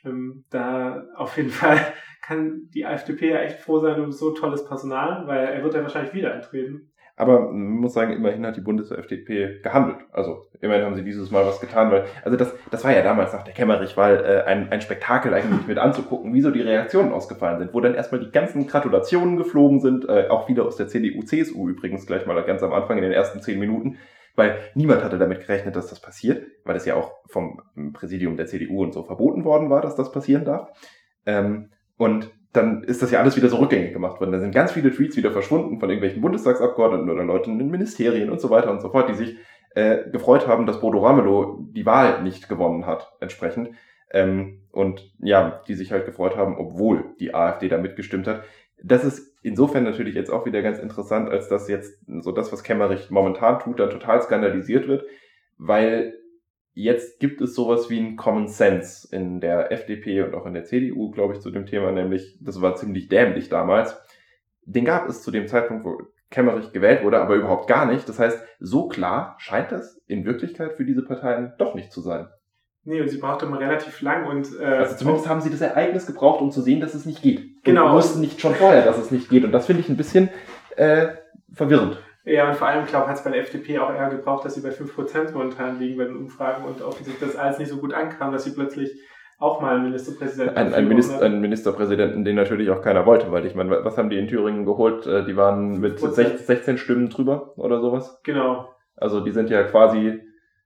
A: Ähm, da auf jeden Fall kann die FDP ja echt froh sein um so tolles Personal, weil er wird ja wahrscheinlich wieder eintreten.
B: Aber man muss sagen, immerhin hat die Bundes-FDP gehandelt. Also immerhin haben sie dieses Mal was getan, weil, also das, das war ja damals nach der Kämmerich-Wahl äh, ein, ein Spektakel eigentlich mit anzugucken, wie so die Reaktionen ausgefallen sind, wo dann erstmal die ganzen Gratulationen geflogen sind, äh, auch wieder aus der CDU, CSU übrigens gleich mal ganz am Anfang in den ersten zehn Minuten, weil niemand hatte damit gerechnet, dass das passiert, weil es ja auch vom Präsidium der CDU und so verboten worden war, dass das passieren darf. Ähm, und dann ist das ja alles wieder so rückgängig gemacht worden. Da sind ganz viele Tweets wieder verschwunden von irgendwelchen Bundestagsabgeordneten oder Leuten in Ministerien und so weiter und so fort, die sich äh, gefreut haben, dass Bodo Ramelow die Wahl nicht gewonnen hat, entsprechend. Ähm, und ja, die sich halt gefreut haben, obwohl die AfD da mitgestimmt hat. Das ist insofern natürlich jetzt auch wieder ganz interessant, als dass jetzt so das, was Kemmerich momentan tut, dann total skandalisiert wird, weil Jetzt gibt es sowas wie einen Common Sense in der FDP und auch in der CDU, glaube ich, zu dem Thema, nämlich, das war ziemlich dämlich damals. Den gab es zu dem Zeitpunkt, wo Kemmerich gewählt wurde, aber überhaupt gar nicht. Das heißt, so klar scheint das in Wirklichkeit für diese Parteien doch nicht zu sein.
A: Nee, und sie brauchte mal relativ lang und
B: äh, also zumindest haben sie das Ereignis gebraucht, um zu sehen, dass es nicht geht.
A: Genau.
B: Und wussten nicht schon vorher, dass es nicht geht. Und das finde ich ein bisschen äh, verwirrend.
A: Ja, und vor allem, glaube ich, hat es bei der FDP auch eher gebraucht, dass sie bei 5% momentan liegen bei den Umfragen und offensichtlich das alles nicht so gut ankam, dass sie plötzlich auch mal einen Ministerpräsidenten.
B: Ein, ein, Minister, einen Ministerpräsidenten, den natürlich auch keiner wollte, weil ich meine, was haben die in Thüringen geholt? Äh, die waren mit 16, 16 Stimmen drüber oder sowas.
A: Genau.
B: Also die sind ja quasi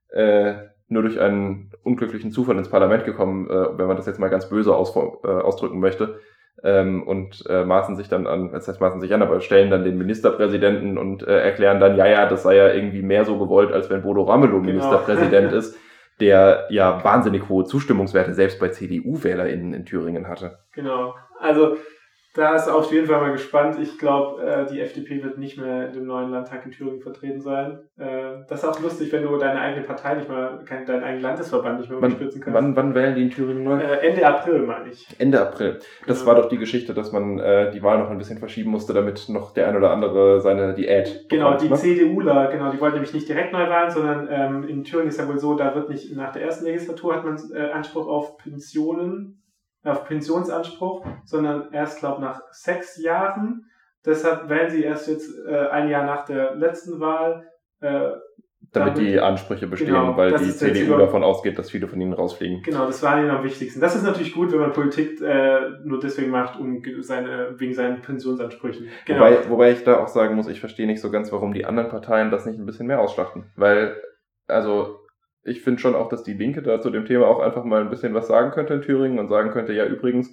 B: äh, nur durch einen unglücklichen Zufall ins Parlament gekommen, äh, wenn man das jetzt mal ganz böse äh, ausdrücken möchte ähm, und äh, maßen sich dann an, das heißt maßen sich an, aber stellen dann den Ministerpräsidenten und äh, erklären dann, ja, ja, das sei ja irgendwie mehr so gewollt, als wenn Bodo Ramelow genau. Ministerpräsident ist, der ja wahnsinnig hohe Zustimmungswerte selbst bei CDU-WählerInnen in Thüringen hatte.
A: Genau. Also da ist auf jeden Fall mal gespannt. Ich glaube, äh, die FDP wird nicht mehr in dem neuen Landtag in Thüringen vertreten sein. Äh, das ist auch lustig, wenn du deine eigene Partei nicht mal, deinen eigenen Landesverband nicht mehr unterstützen kannst.
B: Wann, wann wählen die in Thüringen neu?
A: Äh, Ende April, meine ich.
B: Ende April. Das genau. war doch die Geschichte, dass man äh, die Wahl noch ein bisschen verschieben musste, damit noch der ein oder andere seine Diät.
A: Genau, bekommt, die ne? CDUler, genau, die wollten nämlich nicht direkt neu wählen, sondern ähm, in Thüringen ist ja wohl so, da wird nicht nach der ersten Legislatur hat man äh, Anspruch auf Pensionen auf Pensionsanspruch, sondern erst, glaube nach sechs Jahren. Deshalb wählen sie erst jetzt äh, ein Jahr nach der letzten Wahl. Äh,
B: damit, damit, die Ansprüche bestehen, genau, weil die CDU davon ausgeht, dass viele von ihnen rausfliegen.
A: Genau, das war ihnen am wichtigsten. Das ist natürlich gut, wenn man Politik äh, nur deswegen macht, um seine, wegen seinen Pensionsansprüchen.
B: Genau. Wobei, wobei ich da auch sagen muss, ich verstehe nicht so ganz, warum die anderen Parteien das nicht ein bisschen mehr ausschlachten. Weil, also ich finde schon auch, dass die Linke da zu dem Thema auch einfach mal ein bisschen was sagen könnte in Thüringen und sagen könnte, ja, übrigens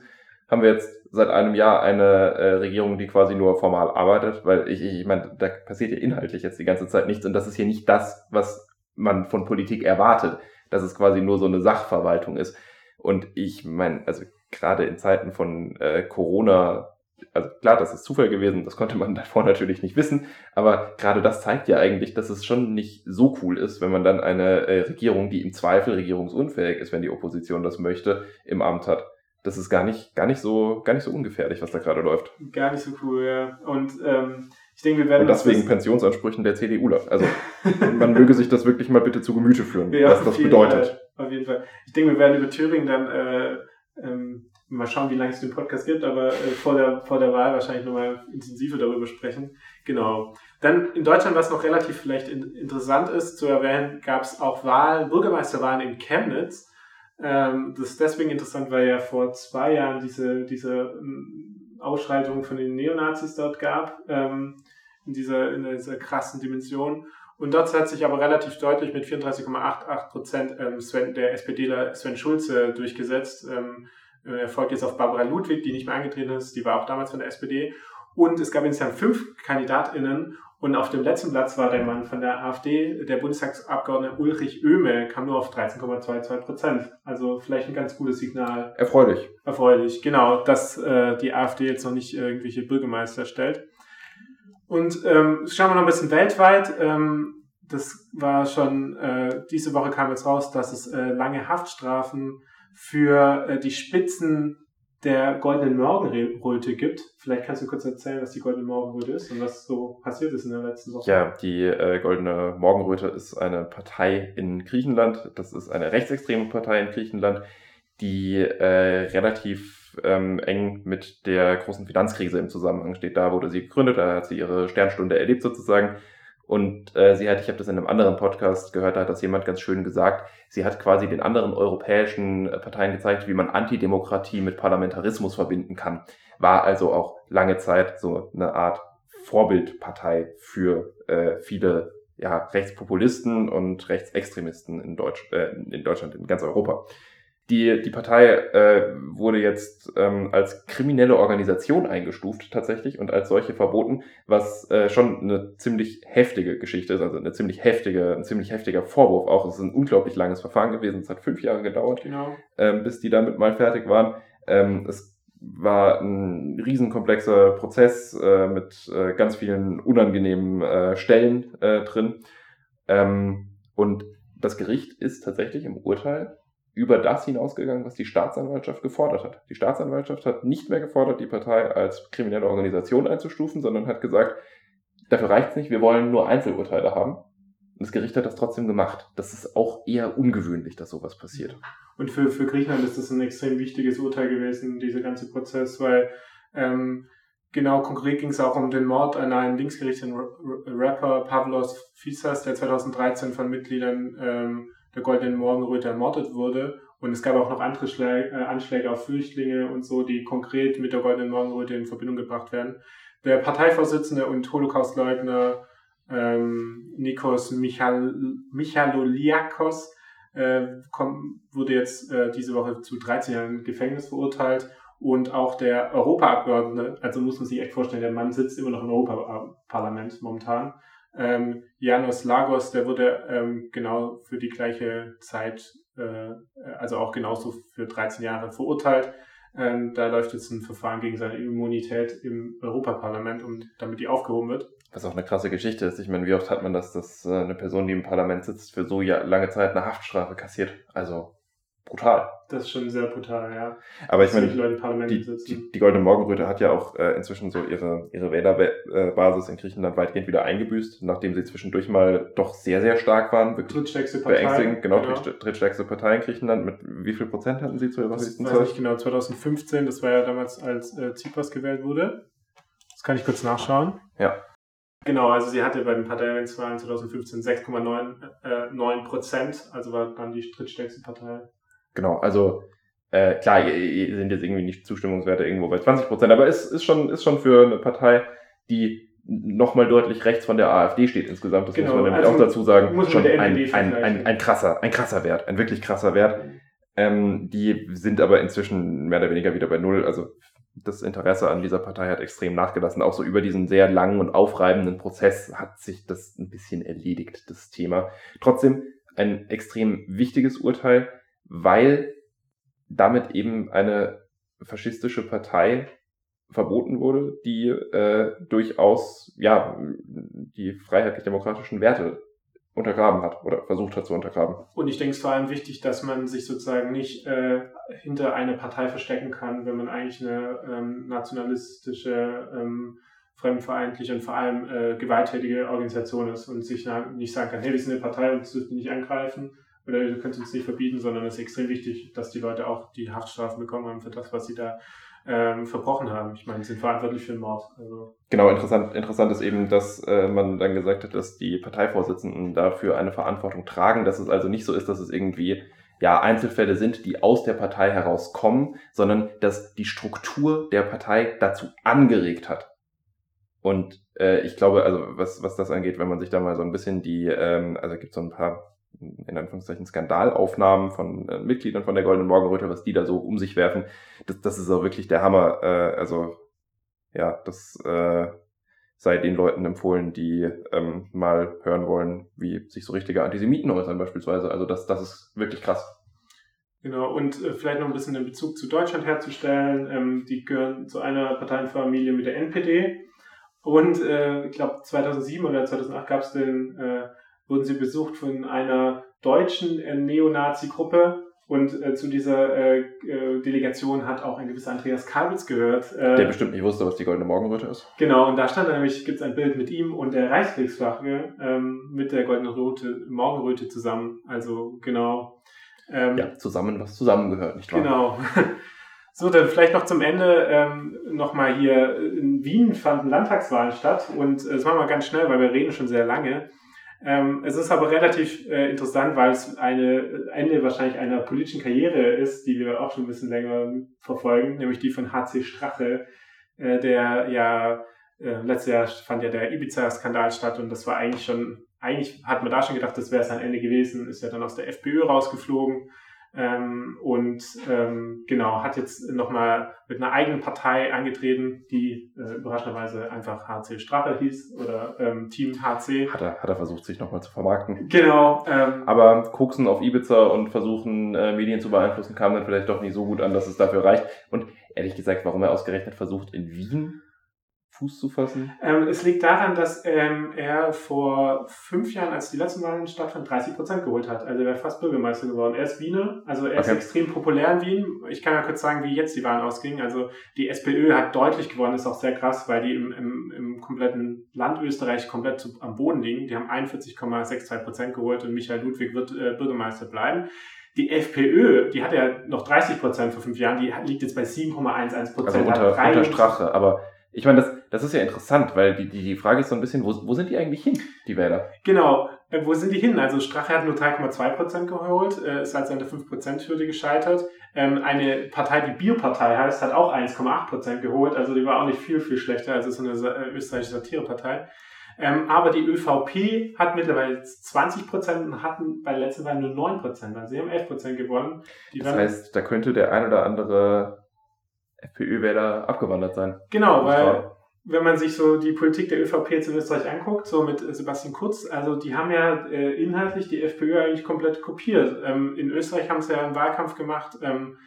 B: haben wir jetzt seit einem Jahr eine äh, Regierung, die quasi nur formal arbeitet, weil ich, ich, ich meine, da passiert ja inhaltlich jetzt die ganze Zeit nichts und das ist hier nicht das, was man von Politik erwartet, dass es quasi nur so eine Sachverwaltung ist. Und ich meine, also gerade in Zeiten von äh, Corona also klar, das ist Zufall gewesen, das konnte man [LAUGHS] davor natürlich nicht wissen, aber gerade das zeigt ja eigentlich, dass es schon nicht so cool ist, wenn man dann eine äh, Regierung, die im Zweifel regierungsunfähig ist, wenn die Opposition das möchte, im Amt hat. Das ist gar nicht, gar nicht so, gar nicht so ungefährlich, was da gerade läuft.
A: Gar nicht so cool, ja. Und ähm, ich denke, wir werden.
B: Und das wegen Pensionsansprüchen der CDUler. Also [LAUGHS] man möge sich das wirklich mal bitte zu Gemüte führen, ja, was das bedeutet.
A: Fall. Auf jeden Fall. Ich denke, wir werden über Thüringen dann äh, ähm, mal schauen, wie lange es den Podcast gibt, aber äh, vor, der, vor der Wahl wahrscheinlich nochmal intensiver darüber sprechen. Genau. Dann in Deutschland, was noch relativ vielleicht in, interessant ist zu erwähnen, gab es auch Wahlen, Bürgermeisterwahlen in Chemnitz. Ähm, das ist deswegen interessant, weil ja vor zwei Jahren diese, diese ähm, Ausschreitung von den Neonazis dort gab, ähm, in, dieser, in dieser krassen Dimension. Und dort hat sich aber relativ deutlich mit 34,88 Prozent ähm, Sven, der SPDler Sven Schulze durchgesetzt. Ähm, äh, er folgt jetzt auf Barbara Ludwig, die nicht mehr angetreten ist, die war auch damals von der SPD. Und es gab insgesamt fünf KandidatInnen Und auf dem letzten Platz war der Mann von der AfD, der Bundestagsabgeordnete Ulrich Oehme, kam nur auf 13,22 Prozent. Also vielleicht ein ganz gutes Signal.
B: Erfreulich.
A: Erfreulich, genau, dass äh, die AfD jetzt noch nicht irgendwelche Bürgermeister stellt. Und ähm, schauen wir noch ein bisschen weltweit. Ähm, das war schon, äh, diese Woche kam jetzt raus, dass es äh, lange Haftstrafen für äh, die Spitzen der goldenen Morgenröte gibt. Vielleicht kannst du kurz erzählen, was die goldene Morgenröte ist und was so passiert ist in der letzten Woche.
B: Ja, die äh, goldene Morgenröte ist eine Partei in Griechenland. Das ist eine rechtsextreme Partei in Griechenland, die äh, relativ ähm, eng mit der großen Finanzkrise im Zusammenhang steht. Da wurde sie gegründet, da hat sie ihre Sternstunde erlebt sozusagen. Und äh, sie hat, ich habe das in einem anderen Podcast gehört, da hat das jemand ganz schön gesagt, sie hat quasi den anderen europäischen äh, Parteien gezeigt, wie man Antidemokratie mit Parlamentarismus verbinden kann. War also auch lange Zeit so eine Art Vorbildpartei für äh, viele ja, Rechtspopulisten und Rechtsextremisten in, Deutsch, äh, in Deutschland, in ganz Europa. Die, die Partei äh, wurde jetzt ähm, als kriminelle Organisation eingestuft tatsächlich und als solche verboten, was äh, schon eine ziemlich heftige Geschichte ist, also eine ziemlich heftige, ein ziemlich heftiger Vorwurf auch. Es ist ein unglaublich langes Verfahren gewesen, es hat fünf Jahre gedauert,
A: genau.
B: ähm, bis die damit mal fertig waren. Ähm, es war ein riesenkomplexer Prozess äh, mit äh, ganz vielen unangenehmen äh, Stellen äh, drin. Ähm, und das Gericht ist tatsächlich im Urteil über das hinausgegangen, was die Staatsanwaltschaft gefordert hat. Die Staatsanwaltschaft hat nicht mehr gefordert, die Partei als kriminelle Organisation einzustufen, sondern hat gesagt, dafür reicht es nicht, wir wollen nur Einzelurteile haben. Und das Gericht hat das trotzdem gemacht. Das ist auch eher ungewöhnlich, dass sowas passiert.
A: Und für, für Griechenland ist das ein extrem wichtiges Urteil gewesen, dieser ganze Prozess, weil ähm, genau konkret ging es auch um den Mord an einen linksgerichteten Rapper Pavlos Fisas, der 2013 von Mitgliedern ähm, der Goldenen Morgenröte ermordet wurde. Und es gab auch noch andere Schläge, äh, Anschläge auf Flüchtlinge und so, die konkret mit der Goldenen Morgenröte in Verbindung gebracht werden. Der Parteivorsitzende und Holocaustleugner ähm, Nikos Michal Michaloliakos äh, kommt, wurde jetzt äh, diese Woche zu 13 Jahren Gefängnis verurteilt. Und auch der Europaabgeordnete, also muss man sich echt vorstellen, der Mann sitzt immer noch im Europaparlament momentan, ähm, Janos Lagos, der wurde ähm, genau für die gleiche Zeit, äh, also auch genauso für 13 Jahre verurteilt. Ähm, da läuft jetzt ein Verfahren gegen seine Immunität im Europaparlament, um, damit die aufgehoben wird.
B: Was auch eine krasse Geschichte ist. Ich meine, wie oft hat man das, dass äh, eine Person, die im Parlament sitzt, für so lange Zeit eine Haftstrafe kassiert? Also brutal.
A: Das ist schon sehr brutal, ja.
B: Aber ich meine, die, die, die, Goldene Morgenröte hat ja auch äh, inzwischen so ihre, ihre Wählerbasis in Griechenland weitgehend wieder eingebüßt, nachdem sie zwischendurch mal doch sehr, sehr stark waren.
A: Drittstärkste Partei.
B: Genau, genau. drittstärkste Partei in Griechenland. Mit wie viel Prozent hatten sie zu ihrer
A: höchsten Zeit? Ich genau, 2015, das war ja damals, als äh, Tsipras gewählt wurde. Das kann ich kurz nachschauen.
B: Ja.
A: Genau, also sie hatte bei den Parteiwahlen 2015 6,9 äh, Prozent, also war dann die drittstärkste Partei.
B: Genau, also äh, klar, sind jetzt irgendwie nicht Zustimmungswerte irgendwo bei 20 Prozent, aber es ist schon, ist schon für eine Partei, die nochmal deutlich rechts von der AfD steht insgesamt, das genau, muss man nämlich also auch dazu sagen, schon ein, ein, ein, ein, krasser, ein krasser Wert, ein wirklich krasser Wert. Ähm, die sind aber inzwischen mehr oder weniger wieder bei Null. Also das Interesse an dieser Partei hat extrem nachgelassen. Auch so über diesen sehr langen und aufreibenden Prozess hat sich das ein bisschen erledigt, das Thema. Trotzdem ein extrem wichtiges Urteil, weil damit eben eine faschistische Partei verboten wurde, die äh, durchaus ja die freiheitlich-demokratischen Werte untergraben hat oder versucht hat zu untergraben.
A: Und ich denke, es ist vor allem wichtig, dass man sich sozusagen nicht äh, hinter eine Partei verstecken kann, wenn man eigentlich eine ähm, nationalistische, ähm, fremdenfeindliche und vor allem äh, gewalttätige Organisation ist und sich nicht sagen kann, hey, wir sind eine Partei und das dürfen nicht angreifen, oder ihr könnt uns nicht verbieten, sondern es ist extrem wichtig, dass die Leute auch die Haftstrafen bekommen haben für das, was sie da ähm, verbrochen haben. Ich meine, sie sind verantwortlich für den Mord. Also.
B: Genau, interessant, interessant ist eben, dass äh, man dann gesagt hat, dass die Parteivorsitzenden dafür eine Verantwortung tragen, dass es also nicht so ist, dass es irgendwie ja, Einzelfälle sind, die aus der Partei herauskommen, sondern dass die Struktur der Partei dazu angeregt hat. Und äh, ich glaube, also was, was das angeht, wenn man sich da mal so ein bisschen die, ähm, also gibt so ein paar in Anführungszeichen Skandalaufnahmen von äh, Mitgliedern von der Goldenen Morgenröte, was die da so um sich werfen, das, das ist auch wirklich der Hammer. Äh, also ja, das äh, sei den Leuten empfohlen, die ähm, mal hören wollen, wie sich so richtige Antisemiten äußern beispielsweise. Also das, das ist wirklich krass.
A: Genau, und äh, vielleicht noch ein bisschen den Bezug zu Deutschland herzustellen. Ähm, die gehören zu einer Parteienfamilie mit der NPD. Und äh, ich glaube 2007 oder 2008 gab es den, äh, wurden sie besucht von einer deutschen äh, Neonazi-Gruppe. Und äh, zu dieser äh, äh, Delegation hat auch ein gewisser Andreas Kalbitz gehört.
B: Äh, der bestimmt nicht wusste, was die Goldene Morgenröte ist.
A: Genau, und da stand nämlich, gibt es ein Bild mit ihm und der Reichskriegsflagge ähm, mit der Goldenen Rote, Morgenröte zusammen. Also genau.
B: Ähm, ja, zusammen, was zusammengehört, nicht wahr?
A: Genau. [LAUGHS] So, dann vielleicht noch zum Ende ähm, nochmal hier. In Wien fanden Landtagswahlen statt und äh, das machen wir ganz schnell, weil wir reden schon sehr lange. Ähm, es ist aber relativ äh, interessant, weil es eine Ende wahrscheinlich einer politischen Karriere ist, die wir auch schon ein bisschen länger verfolgen, nämlich die von HC Strache, äh, der ja äh, letztes Jahr fand ja der Ibiza-Skandal statt und das war eigentlich schon, eigentlich hat man da schon gedacht, das wäre sein Ende gewesen, ist ja dann aus der FPÖ rausgeflogen ähm, und ähm, genau, hat jetzt nochmal mit einer eigenen Partei angetreten, die äh, überraschenderweise einfach HC Strache hieß oder ähm, Team HC.
B: Hat er, hat er versucht, sich nochmal zu vermarkten.
A: Genau.
B: Ähm, Aber Koksen auf Ibiza und versuchen, äh, Medien zu beeinflussen, kam dann vielleicht doch nicht so gut an, dass es dafür reicht. Und ehrlich gesagt, warum er ausgerechnet versucht, in Wien Fuß zu fassen?
A: Ähm, es liegt daran, dass ähm, er vor fünf Jahren, als die letzten Wahlen stattfanden, 30 Prozent geholt hat. Also er wäre fast Bürgermeister geworden. Er ist Wiener, also er okay. ist extrem populär in Wien. Ich kann ja kurz sagen, wie jetzt die Wahlen ausgingen. Also die SPÖ hat deutlich gewonnen, ist auch sehr krass, weil die im, im, im kompletten Land Österreich komplett zu, am Boden liegen. Die haben 41,62 Prozent geholt und Michael Ludwig wird äh, Bürgermeister bleiben. Die FPÖ, die hat ja noch 30 Prozent vor fünf Jahren, die liegt jetzt bei 7,11 Prozent.
B: Also unter, unter Strache, aber ich meine, das, das ist ja interessant, weil die, die, die Frage ist so ein bisschen, wo, wo sind die eigentlich hin, die Wähler?
A: Genau, äh, wo sind die hin? Also Strache hat nur 3,2% geholt, äh, ist als der 5%-Hürde gescheitert. Ähm, eine Partei, die Bierpartei heißt, hat auch 1,8% geholt, also die war auch nicht viel, viel schlechter als so eine äh, österreichische Satirepartei. Ähm, aber die ÖVP hat mittlerweile 20% und hatten bei der letzten Wahl nur 9% Also sie haben 11% gewonnen.
B: Die das heißt, da könnte der ein oder andere FPÖ-Wähler abgewandert sein.
A: Genau, weil wenn man sich so die Politik der ÖVP jetzt in Österreich anguckt, so mit Sebastian Kurz, also die haben ja äh, inhaltlich die FPÖ eigentlich komplett kopiert. Ähm, in Österreich haben sie ja einen Wahlkampf gemacht, ähm,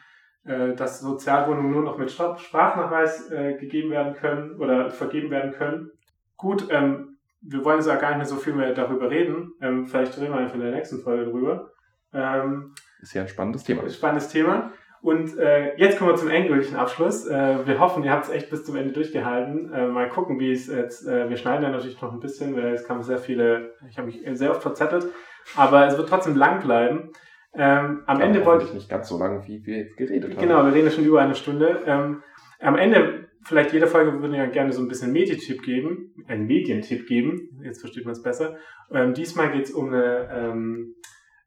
A: äh, dass Sozialwohnungen nur noch mit Sprachnachweis äh, gegeben werden können oder vergeben werden können. Gut, ähm, wir wollen jetzt auch gar nicht mehr so viel mehr darüber reden. Ähm, vielleicht reden wir einfach in der nächsten Folge drüber.
B: Ähm, ist ja ein spannendes Thema.
A: Spannendes Thema. Und äh, jetzt kommen wir zum endgültigen Abschluss. Äh, wir hoffen, ihr habt es echt bis zum Ende durchgehalten. Äh, mal gucken, wie es jetzt. Äh, wir schneiden ja natürlich noch ein bisschen, weil es kamen sehr viele. Ich habe mich sehr oft verzettelt, aber es wird trotzdem lang bleiben. Ähm, am ja, Ende wollte ich
B: nicht ganz so lang, wie wir geredet
A: haben. Genau, wir reden schon über eine Stunde. Ähm, am Ende, vielleicht jede Folge würden wir gerne so ein bisschen Medientipp geben, einen Medientipp geben. Jetzt versteht man es besser. Ähm, diesmal geht es um eine, ähm,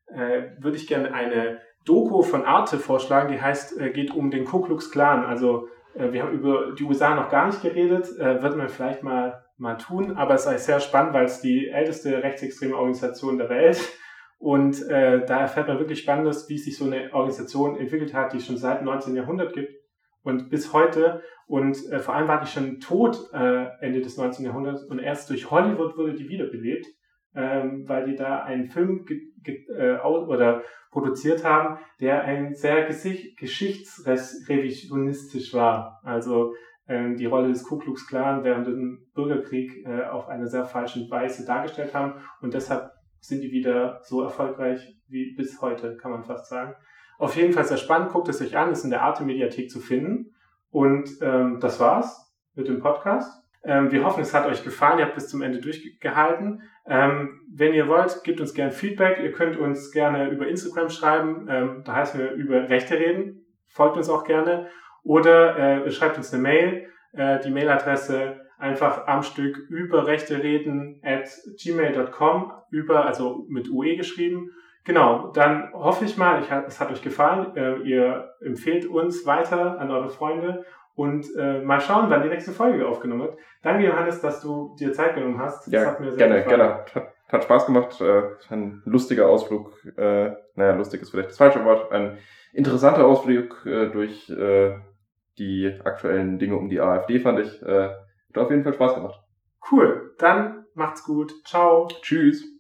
A: äh, würde ich gerne eine Doku von Arte vorschlagen, die heißt, äh, geht um den Ku Klux Klan. Also äh, wir haben über die USA noch gar nicht geredet, äh, wird man vielleicht mal, mal tun, aber es ist sehr spannend, weil es die älteste rechtsextreme Organisation der Welt und äh, da erfährt man wirklich Spannendes, wie sich so eine Organisation entwickelt hat, die es schon seit dem 19. Jahrhundert gibt und bis heute. Und äh, vor allem war die schon tot äh, Ende des 19. Jahrhunderts und erst durch Hollywood wurde die wiederbelebt, ähm, weil die da einen Film äh, oder produziert haben, der ein sehr geschichtsrevisionistisch war. Also ähm, die Rolle des Ku Klux Klan während dem Bürgerkrieg äh, auf eine sehr falsche Weise dargestellt haben und deshalb sind die wieder so erfolgreich wie bis heute, kann man fast sagen. Auf jeden Fall sehr spannend, guckt es euch an, ist in der Arte Mediathek zu finden. Und ähm, das war's mit dem Podcast. Ähm, wir hoffen, es hat euch gefallen. Ihr habt bis zum Ende durchgehalten. Ähm, wenn ihr wollt, gebt uns gerne Feedback. Ihr könnt uns gerne über Instagram schreiben. Ähm, da heißen wir über Rechte reden. Folgt uns auch gerne. Oder äh, schreibt uns eine Mail. Äh, die Mailadresse einfach am Stück über Rechte reden at gmail.com. Über, also mit UE geschrieben. Genau, dann hoffe ich mal, ich, es hat euch gefallen. Äh, ihr empfehlt uns weiter an eure Freunde und äh, mal schauen, wann die nächste Folge aufgenommen wird. Danke, Johannes, dass du dir Zeit genommen hast. Das
B: ja, hat mir sehr gerne, gefallen. gerne. Hat, hat Spaß gemacht. Äh, ein lustiger Ausflug. Äh, naja, lustig ist vielleicht das falsche Wort. Ein interessanter Ausflug äh, durch äh, die aktuellen Dinge um die AfD, fand ich. Äh, hat auf jeden Fall Spaß gemacht.
A: Cool. Dann macht's gut. Ciao.
B: Tschüss.